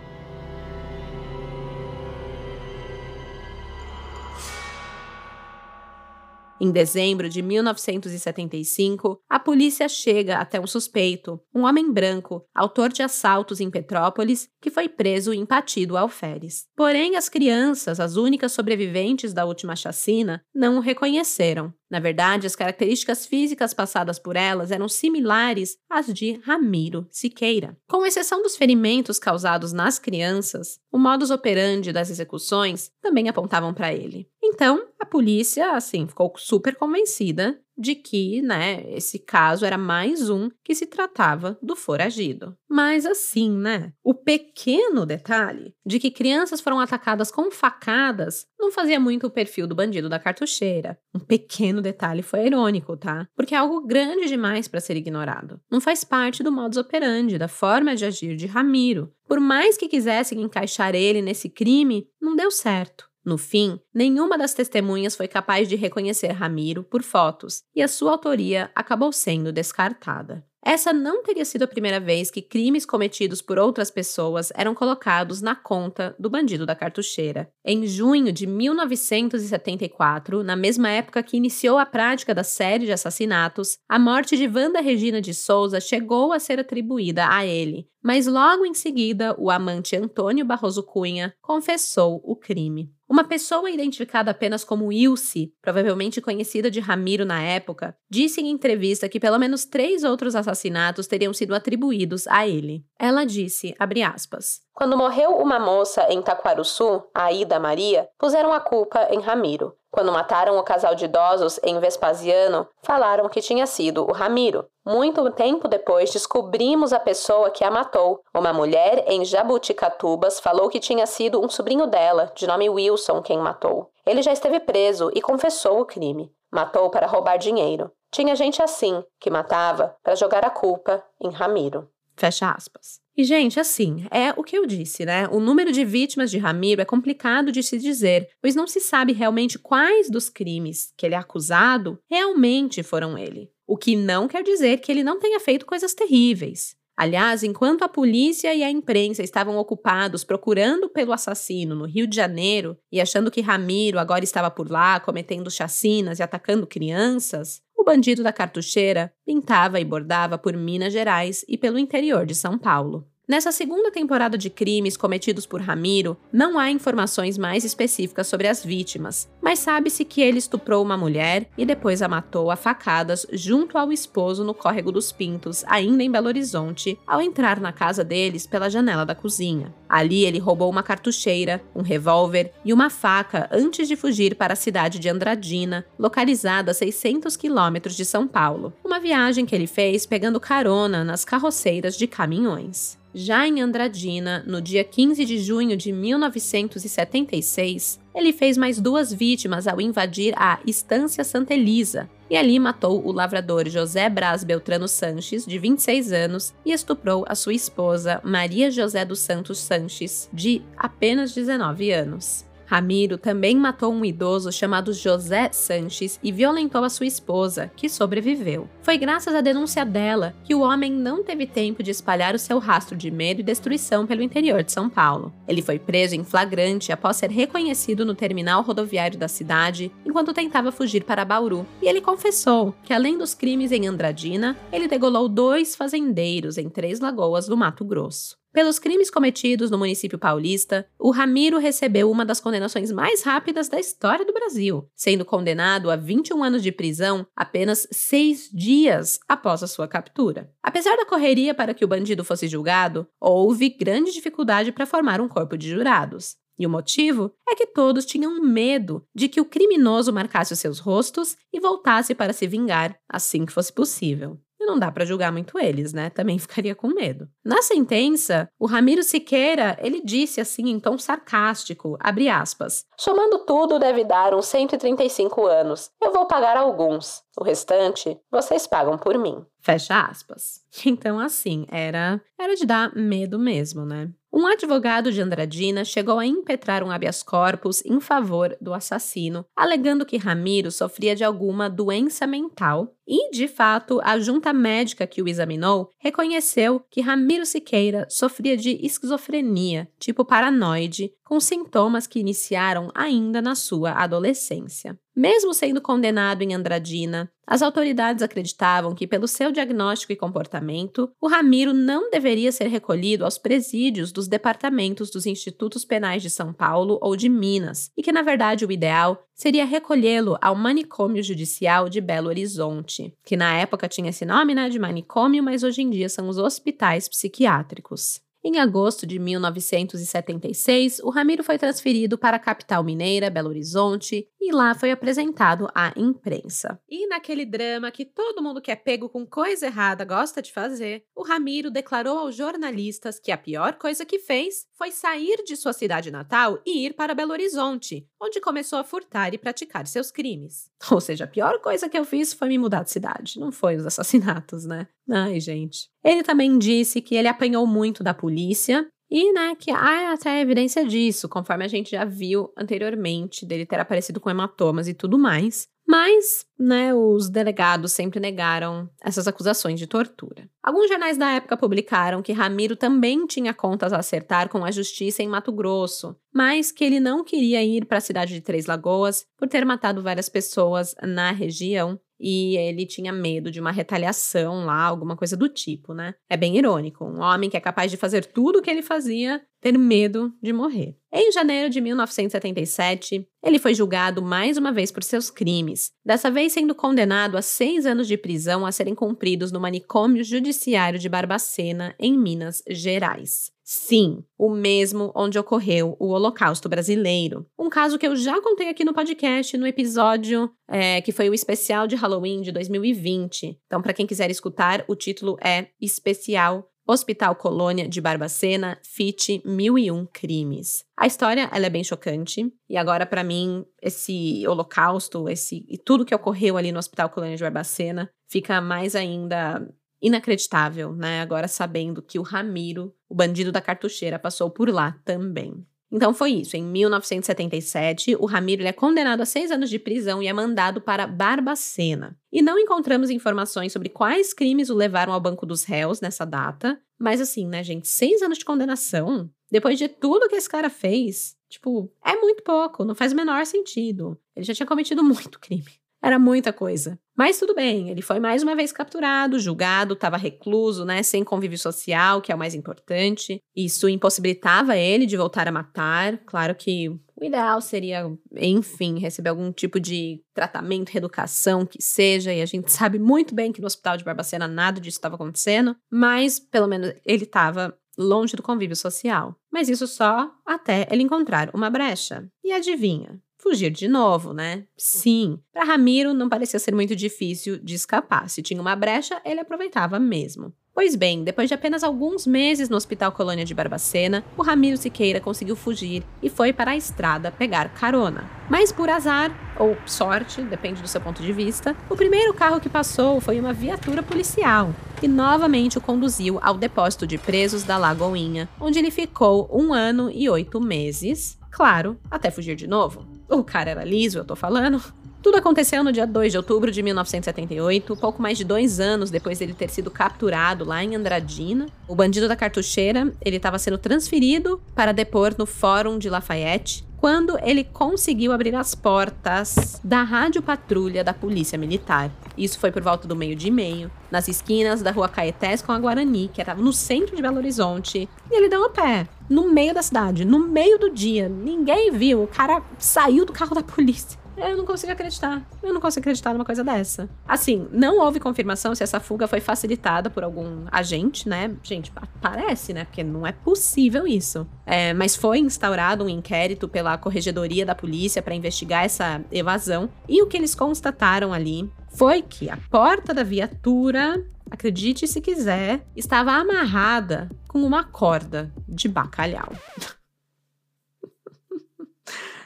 Em dezembro de 1975, a polícia chega até um suspeito, um homem branco, autor de assaltos em Petrópolis, que foi preso e empatido ao alferes. Porém, as crianças, as únicas sobreviventes da última chacina, não o reconheceram. Na verdade, as características físicas passadas por elas eram similares às de Ramiro Siqueira. Com exceção dos ferimentos causados nas crianças, o modus operandi das execuções também apontavam para ele. Então, a polícia, assim, ficou super convencida de que, né, esse caso era mais um que se tratava do foragido. Mas assim, né, o pequeno detalhe de que crianças foram atacadas com facadas não fazia muito o perfil do bandido da cartucheira. Um pequeno detalhe foi irônico, tá? Porque é algo grande demais para ser ignorado. Não faz parte do modus operandi, da forma de agir de Ramiro. Por mais que quisessem encaixar ele nesse crime, não deu certo. No fim, nenhuma das testemunhas foi capaz de reconhecer Ramiro por fotos e a sua autoria acabou sendo descartada. Essa não teria sido a primeira vez que crimes cometidos por outras pessoas eram colocados na conta do bandido da cartucheira. Em junho de 1974, na mesma época que iniciou a prática da série de assassinatos, a morte de Wanda Regina de Souza chegou a ser atribuída a ele, mas logo em seguida o amante Antônio Barroso Cunha confessou o crime. Uma pessoa identificada apenas como Ilse, provavelmente conhecida de Ramiro na época, disse em entrevista que pelo menos três outros assassinatos teriam sido atribuídos a ele. Ela disse, aspas, Quando morreu uma moça em Taquaruçu, a Ida Maria, puseram a culpa em Ramiro. Quando mataram o casal de idosos em Vespasiano, falaram que tinha sido o Ramiro. Muito tempo depois, descobrimos a pessoa que a matou. Uma mulher em Jabuticatubas falou que tinha sido um sobrinho dela, de nome Wilson, quem matou. Ele já esteve preso e confessou o crime. Matou para roubar dinheiro. Tinha gente assim, que matava para jogar a culpa em Ramiro. Fecha aspas. E, gente, assim, é o que eu disse, né? O número de vítimas de Ramiro é complicado de se dizer, pois não se sabe realmente quais dos crimes que ele é acusado realmente foram ele. O que não quer dizer que ele não tenha feito coisas terríveis. Aliás, enquanto a polícia e a imprensa estavam ocupados procurando pelo assassino no Rio de Janeiro e achando que Ramiro agora estava por lá cometendo chacinas e atacando crianças, o bandido da cartucheira pintava e bordava por Minas Gerais e pelo interior de São Paulo. Nessa segunda temporada de crimes cometidos por Ramiro, não há informações mais específicas sobre as vítimas, mas sabe-se que ele estuprou uma mulher e depois a matou a facadas junto ao esposo no Córrego dos Pintos, ainda em Belo Horizonte, ao entrar na casa deles pela janela da cozinha. Ali ele roubou uma cartucheira, um revólver e uma faca antes de fugir para a cidade de Andradina, localizada a 600 quilômetros de São Paulo. Uma viagem que ele fez pegando carona nas carroceiras de caminhões. Já em Andradina, no dia 15 de junho de 1976, ele fez mais duas vítimas ao invadir a Estância Santa Elisa e ali matou o lavrador José Braz Beltrano Sanches, de 26 anos, e estuprou a sua esposa Maria José dos Santos Sanches, de apenas 19 anos. Ramiro também matou um idoso chamado José Sanches e violentou a sua esposa, que sobreviveu. Foi graças à denúncia dela que o homem não teve tempo de espalhar o seu rastro de medo e destruição pelo interior de São Paulo. Ele foi preso em flagrante após ser reconhecido no terminal rodoviário da cidade enquanto tentava fugir para Bauru. E ele confessou que, além dos crimes em Andradina, ele degolou dois fazendeiros em Três Lagoas do Mato Grosso. Pelos crimes cometidos no município paulista, o Ramiro recebeu uma das condenações mais rápidas da história do Brasil, sendo condenado a 21 anos de prisão apenas seis dias após a sua captura. Apesar da correria para que o bandido fosse julgado, houve grande dificuldade para formar um corpo de jurados. E o motivo é que todos tinham medo de que o criminoso marcasse os seus rostos e voltasse para se vingar assim que fosse possível. E não dá para julgar muito eles, né? Também ficaria com medo. Na sentença, o Ramiro Siqueira, ele disse assim em tom sarcástico, abre aspas: "Somando tudo deve dar uns 135 anos. Eu vou pagar alguns. O restante vocês pagam por mim." Fecha aspas. Então assim, era era de dar medo mesmo, né? Um advogado de Andradina chegou a impetrar um habeas corpus em favor do assassino, alegando que Ramiro sofria de alguma doença mental e, de fato, a junta médica que o examinou reconheceu que Ramiro Siqueira sofria de esquizofrenia, tipo paranoide, com sintomas que iniciaram ainda na sua adolescência. Mesmo sendo condenado em Andradina, as autoridades acreditavam que, pelo seu diagnóstico e comportamento, o Ramiro não deveria ser recolhido aos presídios dos departamentos dos Institutos Penais de São Paulo ou de Minas, e que, na verdade, o ideal seria recolhê-lo ao Manicômio Judicial de Belo Horizonte, que na época tinha esse nome né, de manicômio, mas hoje em dia são os hospitais psiquiátricos. Em agosto de 1976, o Ramiro foi transferido para a capital mineira, Belo Horizonte, e lá foi apresentado à imprensa. E naquele drama que todo mundo que é pego com coisa errada gosta de fazer, o Ramiro declarou aos jornalistas que a pior coisa que fez foi sair de sua cidade natal e ir para Belo Horizonte, onde começou a furtar e praticar seus crimes. Ou seja, a pior coisa que eu fiz foi me mudar de cidade, não foi os assassinatos, né? Ai, gente. Ele também disse que ele apanhou muito da polícia e, né, que há até evidência disso, conforme a gente já viu anteriormente, dele ter aparecido com hematomas e tudo mais. Mas, né, os delegados sempre negaram essas acusações de tortura. Alguns jornais da época publicaram que Ramiro também tinha contas a acertar com a justiça em Mato Grosso, mas que ele não queria ir para a cidade de Três Lagoas por ter matado várias pessoas na região e ele tinha medo de uma retaliação lá, alguma coisa do tipo, né? É bem irônico. Um homem que é capaz de fazer tudo o que ele fazia ter medo de morrer. Em janeiro de 1977, ele foi julgado mais uma vez por seus crimes, dessa vez sendo condenado a seis anos de prisão a serem cumpridos no manicômio judiciário de Barbacena, em Minas Gerais. Sim, o mesmo onde ocorreu o Holocausto Brasileiro. Um caso que eu já contei aqui no podcast, no episódio é, que foi o especial de Halloween de 2020. Então, para quem quiser escutar, o título é Especial Hospital Colônia de Barbacena, FIT 1001 Crimes. A história ela é bem chocante e agora para mim esse holocausto, esse e tudo que ocorreu ali no Hospital Colônia de Barbacena fica mais ainda inacreditável, né? Agora sabendo que o Ramiro, o bandido da cartucheira, passou por lá também. Então foi isso. Em 1977, o Ramiro é condenado a seis anos de prisão e é mandado para Barbacena. E não encontramos informações sobre quais crimes o levaram ao banco dos réus nessa data. Mas assim, né, gente? Seis anos de condenação? Depois de tudo que esse cara fez, tipo, é muito pouco, não faz o menor sentido. Ele já tinha cometido muito crime. Era muita coisa. Mas tudo bem, ele foi mais uma vez capturado, julgado, estava recluso, né, sem convívio social, que é o mais importante. Isso impossibilitava ele de voltar a matar. Claro que o ideal seria, enfim, receber algum tipo de tratamento, reeducação, que seja, e a gente sabe muito bem que no hospital de Barbacena nada disso estava acontecendo, mas pelo menos ele estava longe do convívio social. Mas isso só até ele encontrar uma brecha. E adivinha? Fugir de novo, né? Sim, para Ramiro não parecia ser muito difícil de escapar. Se tinha uma brecha, ele aproveitava mesmo. Pois bem, depois de apenas alguns meses no Hospital Colônia de Barbacena, o Ramiro Siqueira conseguiu fugir e foi para a estrada pegar carona. Mas por azar, ou sorte, depende do seu ponto de vista, o primeiro carro que passou foi uma viatura policial e novamente o conduziu ao depósito de presos da Lagoinha, onde ele ficou um ano e oito meses, claro, até fugir de novo. O cara era liso, eu tô falando. Tudo aconteceu no dia 2 de outubro de 1978, pouco mais de dois anos depois dele ter sido capturado lá em Andradina. O bandido da cartucheira, ele estava sendo transferido para depor no Fórum de Lafayette, quando ele conseguiu abrir as portas da rádio patrulha da Polícia Militar. Isso foi por volta do meio-dia e meio, nas esquinas da rua Caetés com a Guarani, que estava no centro de Belo Horizonte. E ele deu a pé, no meio da cidade, no meio do dia. Ninguém viu, o cara saiu do carro da polícia. Eu não consigo acreditar. Eu não consigo acreditar numa coisa dessa. Assim, não houve confirmação se essa fuga foi facilitada por algum agente, né? Gente, parece, né? Porque não é possível isso. É, mas foi instaurado um inquérito pela Corregedoria da Polícia para investigar essa evasão. E o que eles constataram ali foi que a porta da viatura acredite se quiser, estava amarrada com uma corda de bacalhau.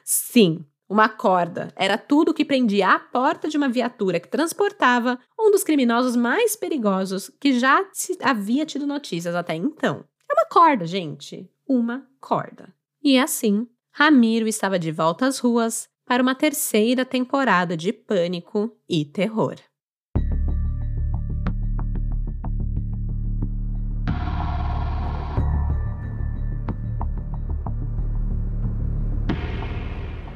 Sim, uma corda era tudo que prendia à porta de uma viatura que transportava um dos criminosos mais perigosos que já havia tido notícias até então. É uma corda, gente. Uma corda. E assim, Ramiro estava de volta às ruas para uma terceira temporada de pânico e terror.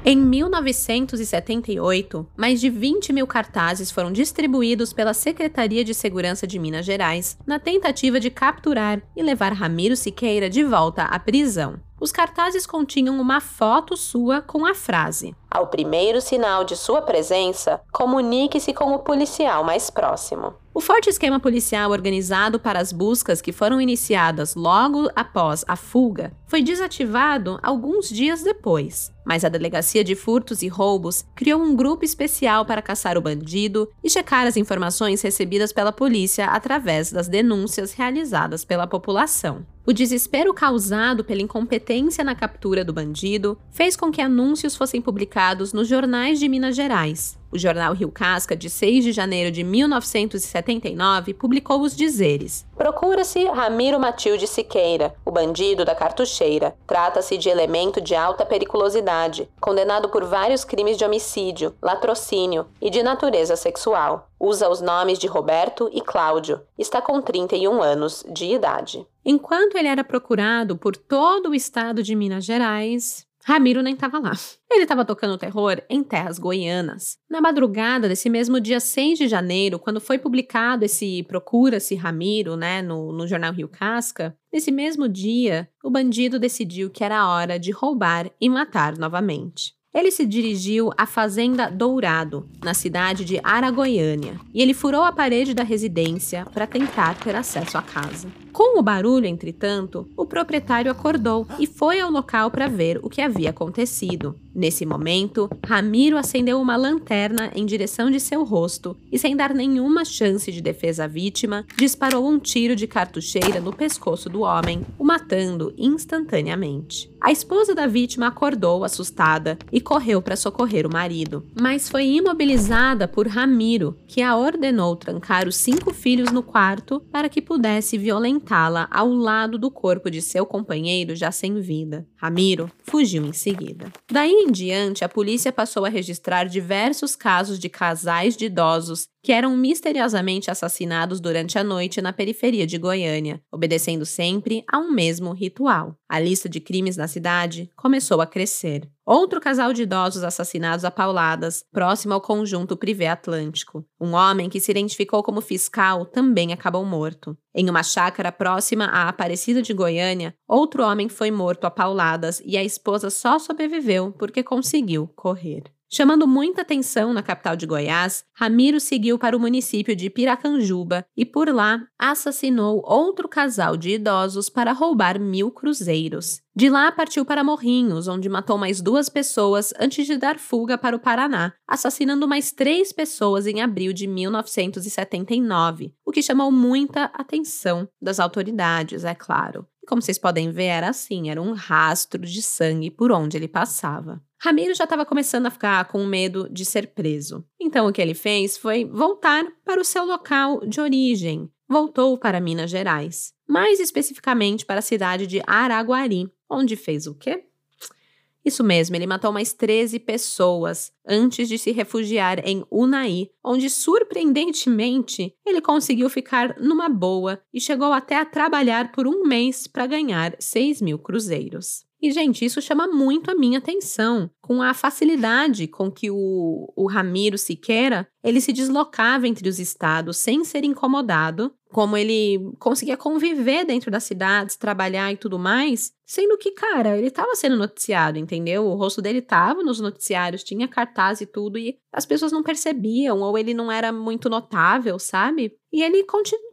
Em 1978, mais de 20 mil cartazes foram distribuídos pela Secretaria de Segurança de Minas Gerais na tentativa de capturar e levar Ramiro Siqueira de volta à prisão. Os cartazes continham uma foto sua com a frase: Ao primeiro sinal de sua presença, comunique-se com o policial mais próximo. O forte esquema policial organizado para as buscas que foram iniciadas logo após a fuga foi desativado alguns dias depois, mas a Delegacia de Furtos e Roubos criou um grupo especial para caçar o bandido e checar as informações recebidas pela polícia através das denúncias realizadas pela população. O desespero causado pela incompetência na captura do bandido fez com que anúncios fossem publicados nos jornais de Minas Gerais. O jornal Rio Casca, de 6 de janeiro de 1979, publicou os dizeres: Procura-se Ramiro Matilde Siqueira, o bandido da cartucheira. Trata-se de elemento de alta periculosidade, condenado por vários crimes de homicídio, latrocínio e de natureza sexual. Usa os nomes de Roberto e Cláudio. Está com 31 anos de idade. Enquanto ele era procurado por todo o estado de Minas Gerais, Ramiro nem estava lá. Ele estava tocando terror em terras goianas. Na madrugada desse mesmo dia 6 de janeiro, quando foi publicado esse Procura-se Ramiro, né, no, no jornal Rio Casca, nesse mesmo dia, o bandido decidiu que era hora de roubar e matar novamente. Ele se dirigiu à Fazenda Dourado, na cidade de Aragoiânia, e ele furou a parede da residência para tentar ter acesso à casa. Com o barulho, entretanto, o proprietário acordou e foi ao local para ver o que havia acontecido. Nesse momento, Ramiro acendeu uma lanterna em direção de seu rosto e, sem dar nenhuma chance de defesa à vítima, disparou um tiro de cartucheira no pescoço do homem, o matando instantaneamente. A esposa da vítima acordou assustada e correu para socorrer o marido, mas foi imobilizada por Ramiro, que a ordenou trancar os cinco filhos no quarto para que pudesse violentar sentá-la ao lado do corpo de seu companheiro já sem vida. Ramiro fugiu em seguida. Daí em diante, a polícia passou a registrar diversos casos de casais de idosos que eram misteriosamente assassinados durante a noite na periferia de Goiânia, obedecendo sempre a um mesmo ritual. A lista de crimes na cidade começou a crescer. Outro casal de idosos assassinados a pauladas, próximo ao conjunto Privé Atlântico. Um homem que se identificou como fiscal também acabou morto. Em uma chácara próxima à Aparecida de Goiânia, outro homem foi morto a pauladas e a esposa só sobreviveu porque conseguiu correr. Chamando muita atenção na capital de Goiás, Ramiro seguiu para o município de Piracanjuba e por lá assassinou outro casal de idosos para roubar mil cruzeiros. De lá partiu para Morrinhos, onde matou mais duas pessoas antes de dar fuga para o Paraná, assassinando mais três pessoas em abril de 1979, o que chamou muita atenção das autoridades, é claro. Como vocês podem ver, era assim: era um rastro de sangue por onde ele passava. Ramiro já estava começando a ficar com medo de ser preso. Então o que ele fez foi voltar para o seu local de origem. Voltou para Minas Gerais, mais especificamente para a cidade de Araguari, onde fez o quê? Isso mesmo, ele matou mais 13 pessoas antes de se refugiar em Unai, onde surpreendentemente ele conseguiu ficar numa boa e chegou até a trabalhar por um mês para ganhar 6 mil cruzeiros. E, gente, isso chama muito a minha atenção, com a facilidade com que o, o Ramiro Siqueira ele se deslocava entre os estados sem ser incomodado, como ele conseguia conviver dentro das cidades, trabalhar e tudo mais, sendo que, cara, ele estava sendo noticiado, entendeu? O rosto dele estava nos noticiários, tinha cartaz e tudo, e as pessoas não percebiam, ou ele não era muito notável, sabe? E ele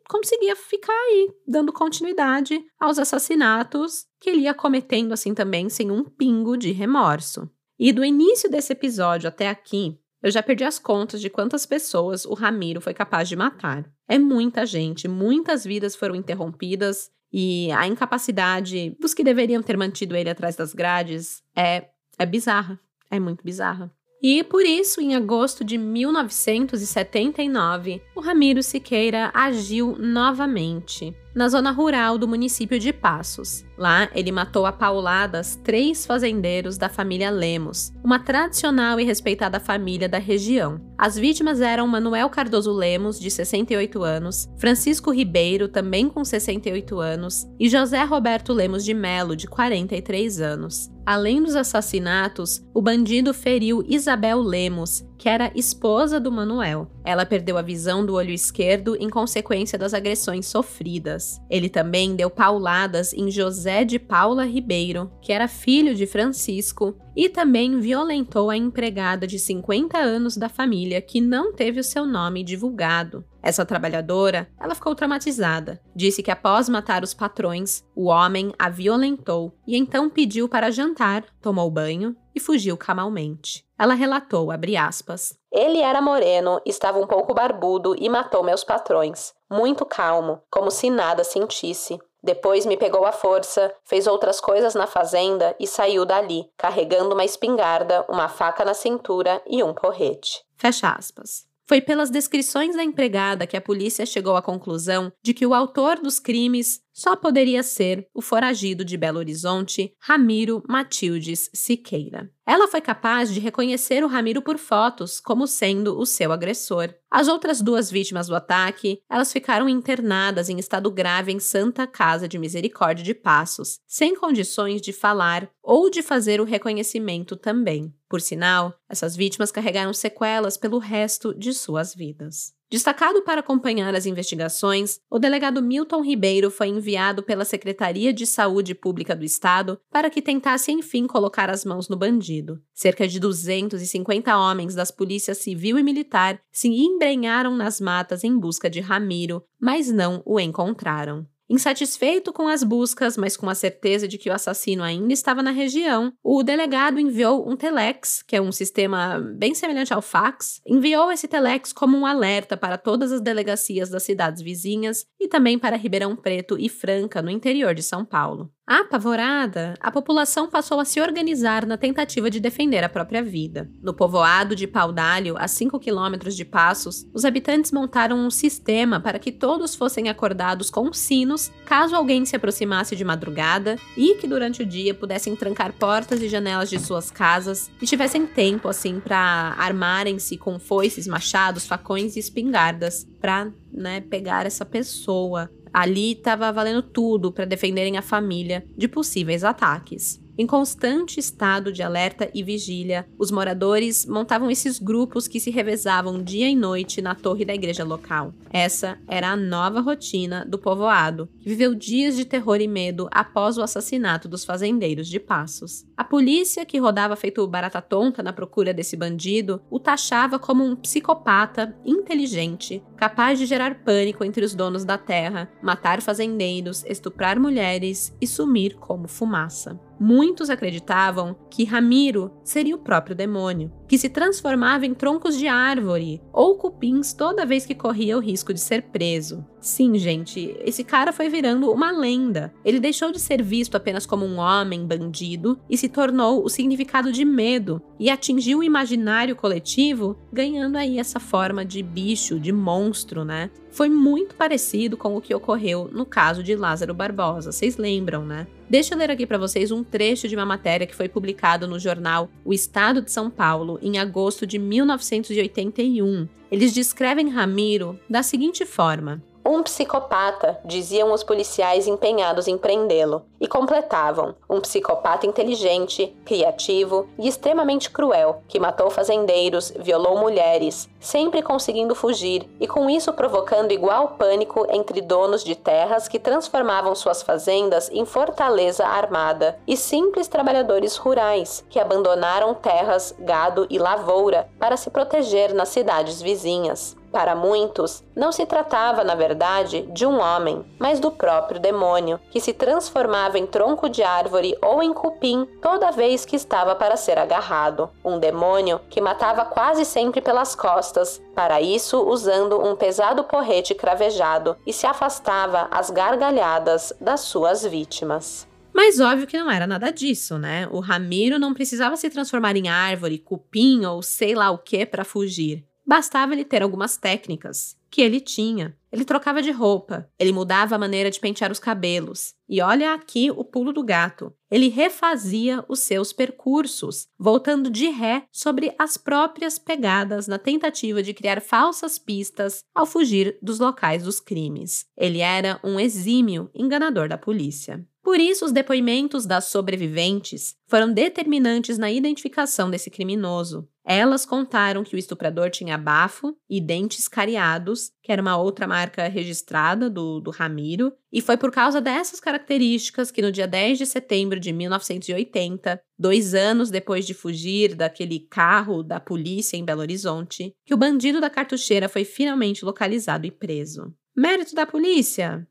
conseguia ficar aí, dando continuidade aos assassinatos que ele ia cometendo assim também, sem um pingo de remorso. E do início desse episódio até aqui, eu já perdi as contas de quantas pessoas o Ramiro foi capaz de matar. É muita gente, muitas vidas foram interrompidas e a incapacidade dos que deveriam ter mantido ele atrás das grades é, é bizarra. É muito bizarra. E por isso, em agosto de 1979, o Ramiro Siqueira agiu novamente na zona rural do município de Passos. Lá, ele matou a pauladas três fazendeiros da família Lemos, uma tradicional e respeitada família da região. As vítimas eram Manuel Cardoso Lemos, de 68 anos, Francisco Ribeiro, também com 68 anos, e José Roberto Lemos de Melo, de 43 anos. Além dos assassinatos, o bandido feriu Isabel Lemos, que era esposa do Manuel. Ela perdeu a visão do olho esquerdo em consequência das agressões sofridas. Ele também deu pauladas em José de Paula Ribeiro, que era filho de Francisco, e também violentou a empregada de 50 anos da família que não teve o seu nome divulgado. Essa trabalhadora, ela ficou traumatizada. Disse que após matar os patrões, o homem a violentou e então pediu para jantar, tomou banho e fugiu camalmente. Ela relatou, aspas, Ele era moreno, estava um pouco barbudo e matou meus patrões. Muito calmo, como se nada sentisse. Depois me pegou à força, fez outras coisas na fazenda e saiu dali, carregando uma espingarda, uma faca na cintura e um porrete. Fecha aspas. Foi pelas descrições da empregada que a polícia chegou à conclusão de que o autor dos crimes só poderia ser o foragido de Belo Horizonte, Ramiro Matildes Siqueira. Ela foi capaz de reconhecer o Ramiro por fotos como sendo o seu agressor. As outras duas vítimas do ataque, elas ficaram internadas em estado grave em Santa Casa de Misericórdia de Passos, sem condições de falar ou de fazer o reconhecimento também. Por sinal, essas vítimas carregaram sequelas pelo resto de suas vidas. Destacado para acompanhar as investigações, o delegado Milton Ribeiro foi enviado pela Secretaria de Saúde Pública do Estado para que tentasse enfim colocar as mãos no bandido. Cerca de 250 homens das polícias civil e militar se embrenharam nas matas em busca de Ramiro, mas não o encontraram. Insatisfeito com as buscas, mas com a certeza de que o assassino ainda estava na região, o delegado enviou um telex, que é um sistema bem semelhante ao fax, enviou esse telex como um alerta para todas as delegacias das cidades vizinhas e também para Ribeirão Preto e Franca, no interior de São Paulo. Apavorada, a população passou a se organizar na tentativa de defender a própria vida. No povoado de Paudalho, a 5 quilômetros de Passos, os habitantes montaram um sistema para que todos fossem acordados com sinos caso alguém se aproximasse de madrugada e que durante o dia pudessem trancar portas e janelas de suas casas e tivessem tempo assim para armarem-se com foices, machados, facões e espingardas para né, pegar essa pessoa Ali estava valendo tudo para defenderem a família de possíveis ataques. Em constante estado de alerta e vigília, os moradores montavam esses grupos que se revezavam dia e noite na torre da igreja local. Essa era a nova rotina do povoado, que viveu dias de terror e medo após o assassinato dos fazendeiros de Passos. A polícia, que rodava feito barata tonta na procura desse bandido, o taxava como um psicopata inteligente, capaz de gerar pânico entre os donos da terra, matar fazendeiros, estuprar mulheres e sumir como fumaça. Muitos acreditavam que Ramiro seria o próprio demônio, que se transformava em troncos de árvore ou cupins toda vez que corria o risco de ser preso. Sim, gente, esse cara foi virando uma lenda. Ele deixou de ser visto apenas como um homem bandido e se tornou o significado de medo e atingiu o imaginário coletivo, ganhando aí essa forma de bicho, de monstro, né? Foi muito parecido com o que ocorreu no caso de Lázaro Barbosa, vocês lembram, né? Deixa eu ler aqui para vocês um trecho de uma matéria que foi publicado no jornal O Estado de São Paulo em agosto de 1981. Eles descrevem Ramiro da seguinte forma: um psicopata, diziam os policiais empenhados em prendê-lo, e completavam: um psicopata inteligente, criativo e extremamente cruel, que matou fazendeiros, violou mulheres, sempre conseguindo fugir e com isso provocando igual pânico entre donos de terras que transformavam suas fazendas em fortaleza armada e simples trabalhadores rurais que abandonaram terras, gado e lavoura para se proteger nas cidades vizinhas. Para muitos, não se tratava, na verdade, de um homem, mas do próprio demônio, que se transformava em tronco de árvore ou em cupim toda vez que estava para ser agarrado. Um demônio que matava quase sempre pelas costas, para isso usando um pesado porrete cravejado, e se afastava às gargalhadas das suas vítimas. Mas óbvio que não era nada disso, né? O Ramiro não precisava se transformar em árvore, cupim ou sei lá o que para fugir. Bastava ele ter algumas técnicas, que ele tinha. Ele trocava de roupa, ele mudava a maneira de pentear os cabelos. E olha aqui o pulo do gato. Ele refazia os seus percursos, voltando de ré sobre as próprias pegadas na tentativa de criar falsas pistas ao fugir dos locais dos crimes. Ele era um exímio enganador da polícia. Por isso, os depoimentos das sobreviventes foram determinantes na identificação desse criminoso. Elas contaram que o estuprador tinha bafo e dentes cariados, que era uma outra marca registrada do, do Ramiro, e foi por causa dessas características que no dia 10 de setembro de 1980, dois anos depois de fugir daquele carro da polícia em Belo Horizonte, que o bandido da cartucheira foi finalmente localizado e preso. Mérito da polícia?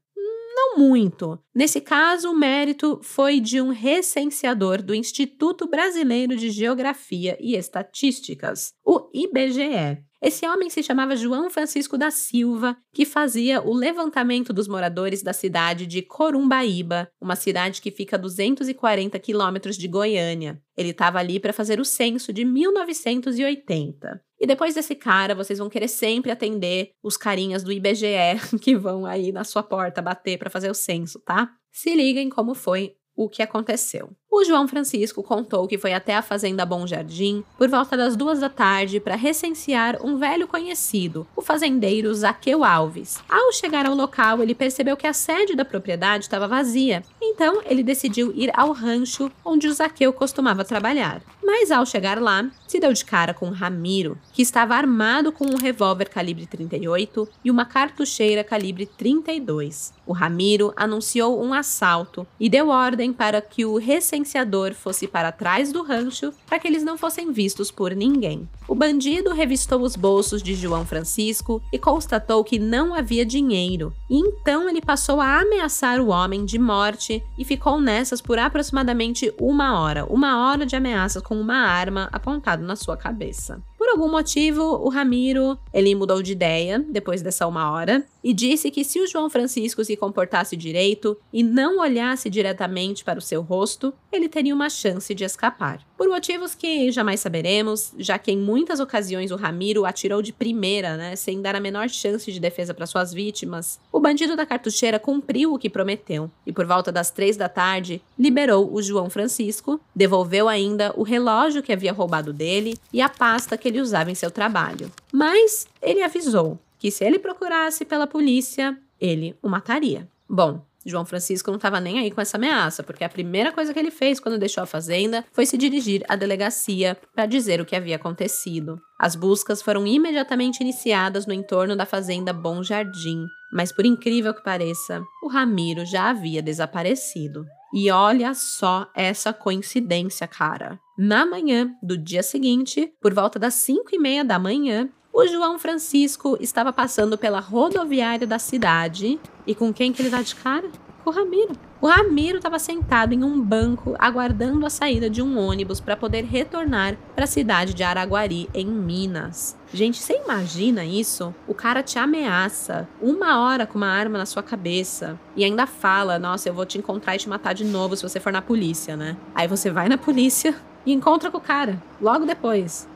Não muito. Nesse caso, o mérito foi de um recenseador do Instituto Brasileiro de Geografia e Estatísticas, o IBGE. Esse homem se chamava João Francisco da Silva, que fazia o levantamento dos moradores da cidade de Corumbaíba, uma cidade que fica a 240 quilômetros de Goiânia. Ele estava ali para fazer o censo de 1980. E depois desse cara, vocês vão querer sempre atender os carinhas do IBGE que vão aí na sua porta bater para fazer o censo, tá? Se liguem como foi o que aconteceu. O João Francisco contou que foi até a fazenda Bom Jardim por volta das duas da tarde para recensear um velho conhecido, o fazendeiro Zaqueu Alves. Ao chegar ao local, ele percebeu que a sede da propriedade estava vazia, então ele decidiu ir ao rancho onde o Zaqueu costumava trabalhar. Mas ao chegar lá, se deu de cara com Ramiro, que estava armado com um revólver calibre 38 e uma cartucheira calibre 32. O Ramiro anunciou um assalto e deu ordem para que o recenseador fosse para trás do rancho para que eles não fossem vistos por ninguém. O bandido revistou os bolsos de João Francisco e constatou que não havia dinheiro, e então ele passou a ameaçar o homem de morte e ficou nessas por aproximadamente uma hora uma hora de ameaças com uma arma apontada na sua cabeça. Por algum motivo, o Ramiro, ele mudou de ideia depois dessa uma hora e disse que se o João Francisco se comportasse direito e não olhasse diretamente para o seu rosto, ele teria uma chance de escapar. Por motivos que jamais saberemos, já que em muitas ocasiões o Ramiro atirou de primeira, né, sem dar a menor chance de defesa para suas vítimas, o bandido da cartucheira cumpriu o que prometeu e, por volta das três da tarde, liberou o João Francisco, devolveu ainda o relógio que havia roubado dele e a pasta que ele usava em seu trabalho. Mas ele avisou que se ele procurasse pela polícia, ele o mataria. Bom, João Francisco não estava nem aí com essa ameaça, porque a primeira coisa que ele fez quando deixou a fazenda foi se dirigir à delegacia para dizer o que havia acontecido. As buscas foram imediatamente iniciadas no entorno da fazenda Bom Jardim, mas por incrível que pareça, o Ramiro já havia desaparecido. E olha só essa coincidência, cara. Na manhã do dia seguinte, por volta das 5 e meia da manhã, o João Francisco estava passando pela rodoviária da cidade e com quem que ele dá de cara? Com o Ramiro. O Ramiro estava sentado em um banco aguardando a saída de um ônibus para poder retornar para a cidade de Araguari, em Minas. Gente, você imagina isso? O cara te ameaça uma hora com uma arma na sua cabeça e ainda fala: Nossa, eu vou te encontrar e te matar de novo se você for na polícia, né? Aí você vai na polícia e encontra com o cara logo depois.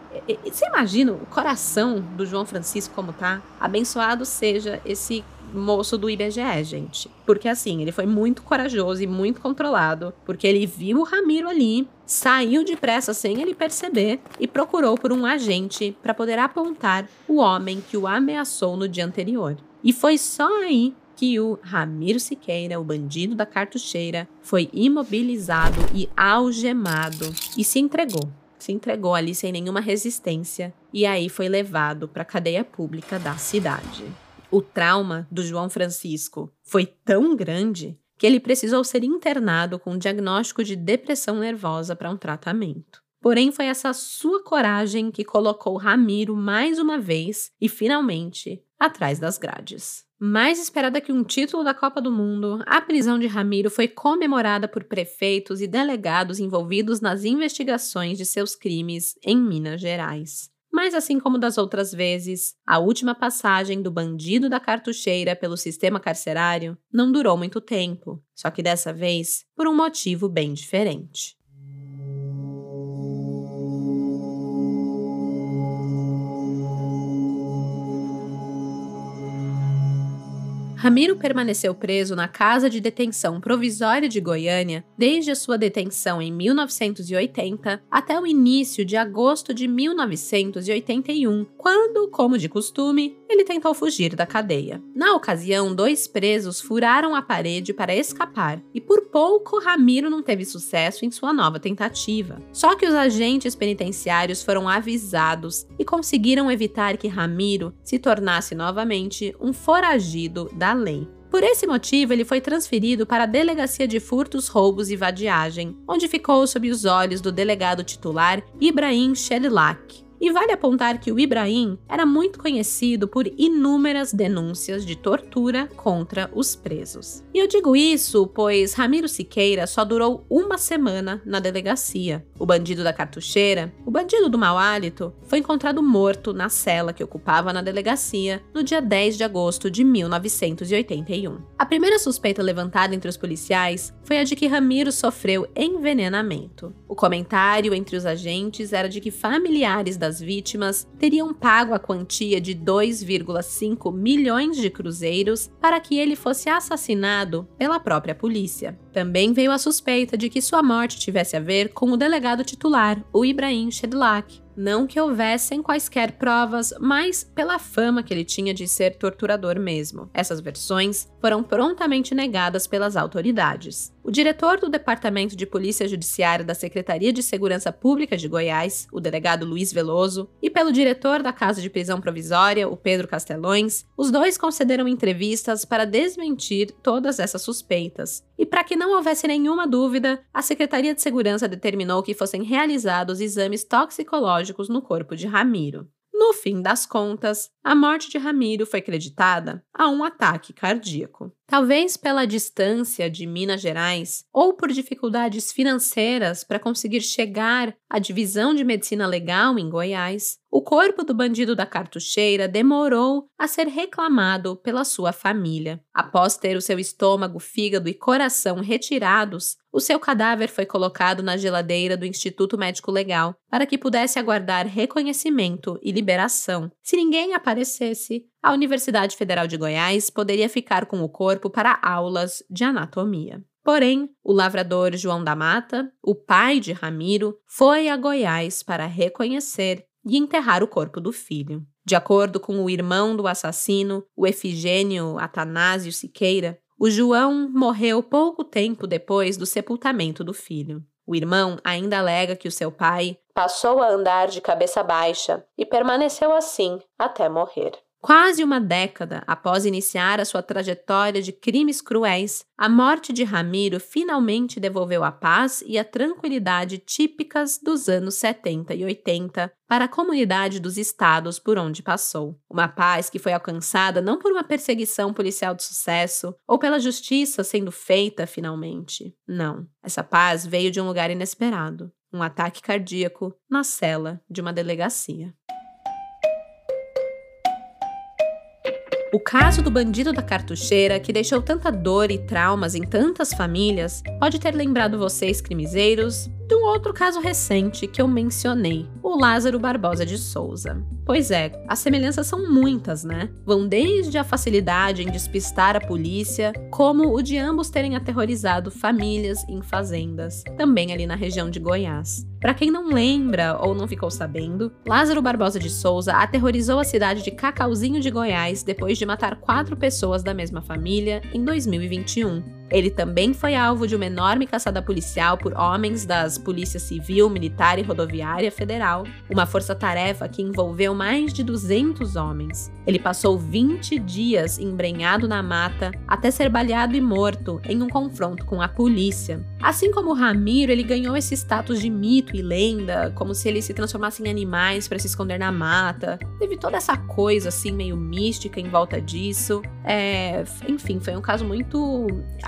Você imagina o coração do João Francisco como tá? Abençoado seja esse moço do IBGE, gente. Porque assim, ele foi muito corajoso e muito controlado, porque ele viu o Ramiro ali, saiu depressa sem ele perceber e procurou por um agente para poder apontar o homem que o ameaçou no dia anterior. E foi só aí que o Ramiro Siqueira, o bandido da cartucheira, foi imobilizado e algemado e se entregou se entregou ali sem nenhuma resistência e aí foi levado para a cadeia pública da cidade. O trauma do João Francisco foi tão grande que ele precisou ser internado com um diagnóstico de depressão nervosa para um tratamento. Porém, foi essa sua coragem que colocou Ramiro mais uma vez e finalmente atrás das grades. Mais esperada que um título da Copa do Mundo, a prisão de Ramiro foi comemorada por prefeitos e delegados envolvidos nas investigações de seus crimes em Minas Gerais. Mas, assim como das outras vezes, a última passagem do bandido da cartucheira pelo sistema carcerário não durou muito tempo, só que dessa vez por um motivo bem diferente. Ramiro permaneceu preso na casa de detenção provisória de Goiânia desde a sua detenção em 1980 até o início de agosto de 1981, quando, como de costume, ele tentou fugir da cadeia. Na ocasião, dois presos furaram a parede para escapar e por pouco Ramiro não teve sucesso em sua nova tentativa. Só que os agentes penitenciários foram avisados e conseguiram evitar que Ramiro se tornasse novamente um foragido da lei. Por esse motivo, ele foi transferido para a Delegacia de Furtos, Roubos e Vadiagem, onde ficou sob os olhos do delegado titular Ibrahim Shellak. E vale apontar que o Ibrahim era muito conhecido por inúmeras denúncias de tortura contra os presos. E eu digo isso pois Ramiro Siqueira só durou uma semana na delegacia. O bandido da cartucheira, o bandido do mau hálito, foi encontrado morto na cela que ocupava na delegacia no dia 10 de agosto de 1981. A primeira suspeita levantada entre os policiais foi a de que Ramiro sofreu envenenamento. O comentário entre os agentes era de que familiares da das vítimas teriam pago a quantia de 2,5 milhões de cruzeiros para que ele fosse assassinado pela própria polícia. Também veio a suspeita de que sua morte tivesse a ver com o delegado titular, o Ibrahim Shedlak, não que houvessem quaisquer provas, mas pela fama que ele tinha de ser torturador mesmo. Essas versões foram prontamente negadas pelas autoridades. O diretor do Departamento de Polícia Judiciária da Secretaria de Segurança Pública de Goiás, o delegado Luiz Veloso, e pelo diretor da Casa de Prisão Provisória, o Pedro Castelões, os dois concederam entrevistas para desmentir todas essas suspeitas. E para que não houvesse nenhuma dúvida, a Secretaria de Segurança determinou que fossem realizados exames toxicológicos no corpo de Ramiro. No fim das contas, a morte de Ramiro foi creditada a um ataque cardíaco. Talvez pela distância de Minas Gerais ou por dificuldades financeiras para conseguir chegar à divisão de medicina legal em Goiás, o corpo do bandido da cartucheira demorou a ser reclamado pela sua família. Após ter o seu estômago, fígado e coração retirados, o seu cadáver foi colocado na geladeira do Instituto Médico Legal para que pudesse aguardar reconhecimento e liberação. Se ninguém aparecesse, a Universidade Federal de Goiás poderia ficar com o corpo para aulas de anatomia. Porém, o lavrador João da Mata, o pai de Ramiro, foi a Goiás para reconhecer e enterrar o corpo do filho. De acordo com o irmão do assassino, o Efigênio Atanásio Siqueira, O João morreu pouco tempo depois do sepultamento do filho. O irmão ainda alega que o seu pai passou a andar de cabeça baixa e permaneceu assim até morrer. Quase uma década após iniciar a sua trajetória de crimes cruéis, a morte de Ramiro finalmente devolveu a paz e a tranquilidade típicas dos anos 70 e 80 para a comunidade dos estados por onde passou. Uma paz que foi alcançada não por uma perseguição policial de sucesso ou pela justiça sendo feita finalmente. Não. Essa paz veio de um lugar inesperado um ataque cardíaco na cela de uma delegacia. O caso do bandido da cartucheira, que deixou tanta dor e traumas em tantas famílias, pode ter lembrado vocês, crimizeiros, de um outro caso recente que eu mencionei, o Lázaro Barbosa de Souza. Pois é, as semelhanças são muitas, né? Vão desde a facilidade em despistar a polícia, como o de ambos terem aterrorizado famílias em fazendas, também ali na região de Goiás. Para quem não lembra ou não ficou sabendo, Lázaro Barbosa de Souza aterrorizou a cidade de Cacauzinho de Goiás depois de matar quatro pessoas da mesma família em 2021. Ele também foi alvo de uma enorme caçada policial por homens das Polícia Civil, Militar e Rodoviária Federal, uma força-tarefa que envolveu mais de 200 homens. Ele passou 20 dias embrenhado na mata até ser baleado e morto em um confronto com a polícia. Assim como Ramiro, ele ganhou esse status de mito e lenda, como se ele se transformasse em animais para se esconder na mata. Teve toda essa coisa assim meio mística em volta disso. É, enfim, foi um caso muito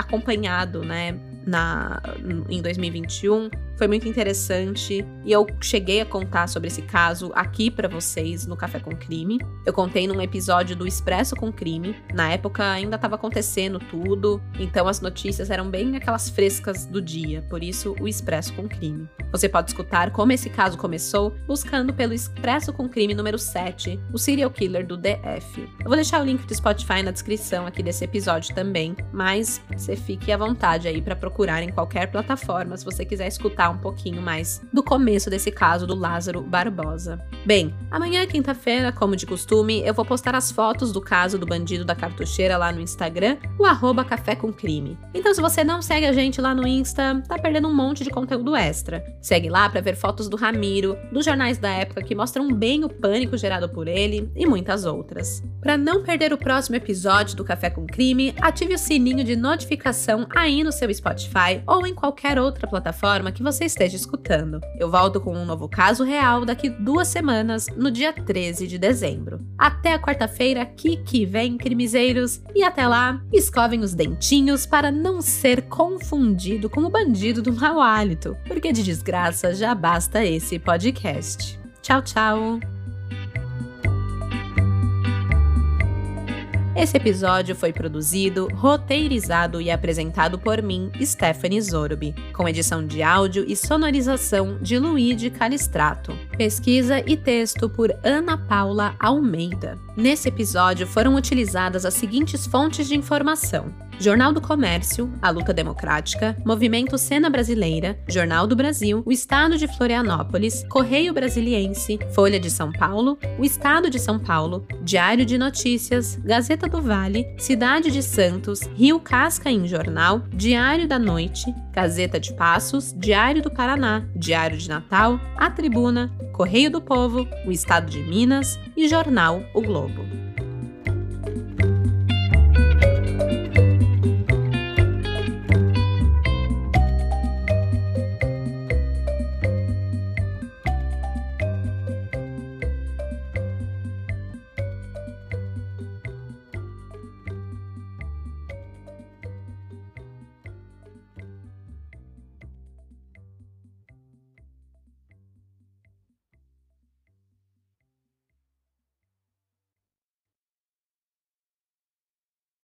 acompanhado, né, na, em 2021 foi muito interessante e eu cheguei a contar sobre esse caso aqui para vocês no Café com Crime. Eu contei num episódio do Expresso com Crime. Na época ainda estava acontecendo tudo, então as notícias eram bem aquelas frescas do dia, por isso o Expresso com Crime. Você pode escutar como esse caso começou buscando pelo Expresso com Crime número 7, o serial killer do DF. Eu vou deixar o link do Spotify na descrição aqui desse episódio também, mas você fique à vontade aí para procurar em qualquer plataforma se você quiser escutar um pouquinho mais do começo desse caso do Lázaro Barbosa. Bem, amanhã, quinta-feira, como de costume, eu vou postar as fotos do caso do bandido da cartucheira lá no Instagram, o arroba Café com Crime. Então, se você não segue a gente lá no Insta, tá perdendo um monte de conteúdo extra. Segue lá para ver fotos do Ramiro, dos jornais da época que mostram bem o pânico gerado por ele e muitas outras. Para não perder o próximo episódio do Café com Crime, ative o sininho de notificação aí no seu Spotify ou em qualquer outra plataforma que você você esteja escutando. Eu volto com um novo caso real daqui duas semanas, no dia 13 de dezembro. Até a quarta-feira, que que vem, crimizeiros, e até lá, escovem os dentinhos para não ser confundido com o bandido do mau hálito, porque de desgraça já basta esse podcast. Tchau, tchau! Esse episódio foi produzido, roteirizado e apresentado por mim, Stephanie Zorbi, com edição de áudio e sonorização de Luigi Calistrato. Pesquisa e texto por Ana Paula Almeida. Nesse episódio foram utilizadas as seguintes fontes de informação: Jornal do Comércio, A Luta Democrática, Movimento Cena Brasileira, Jornal do Brasil, O Estado de Florianópolis, Correio Brasiliense, Folha de São Paulo, O Estado de São Paulo, Diário de Notícias, Gazeta do Vale, Cidade de Santos, Rio Casca em Jornal, Diário da Noite, Gazeta de Passos, Diário do Paraná, Diário de Natal, A Tribuna, Correio do Povo, O Estado de Minas e Jornal O Globo.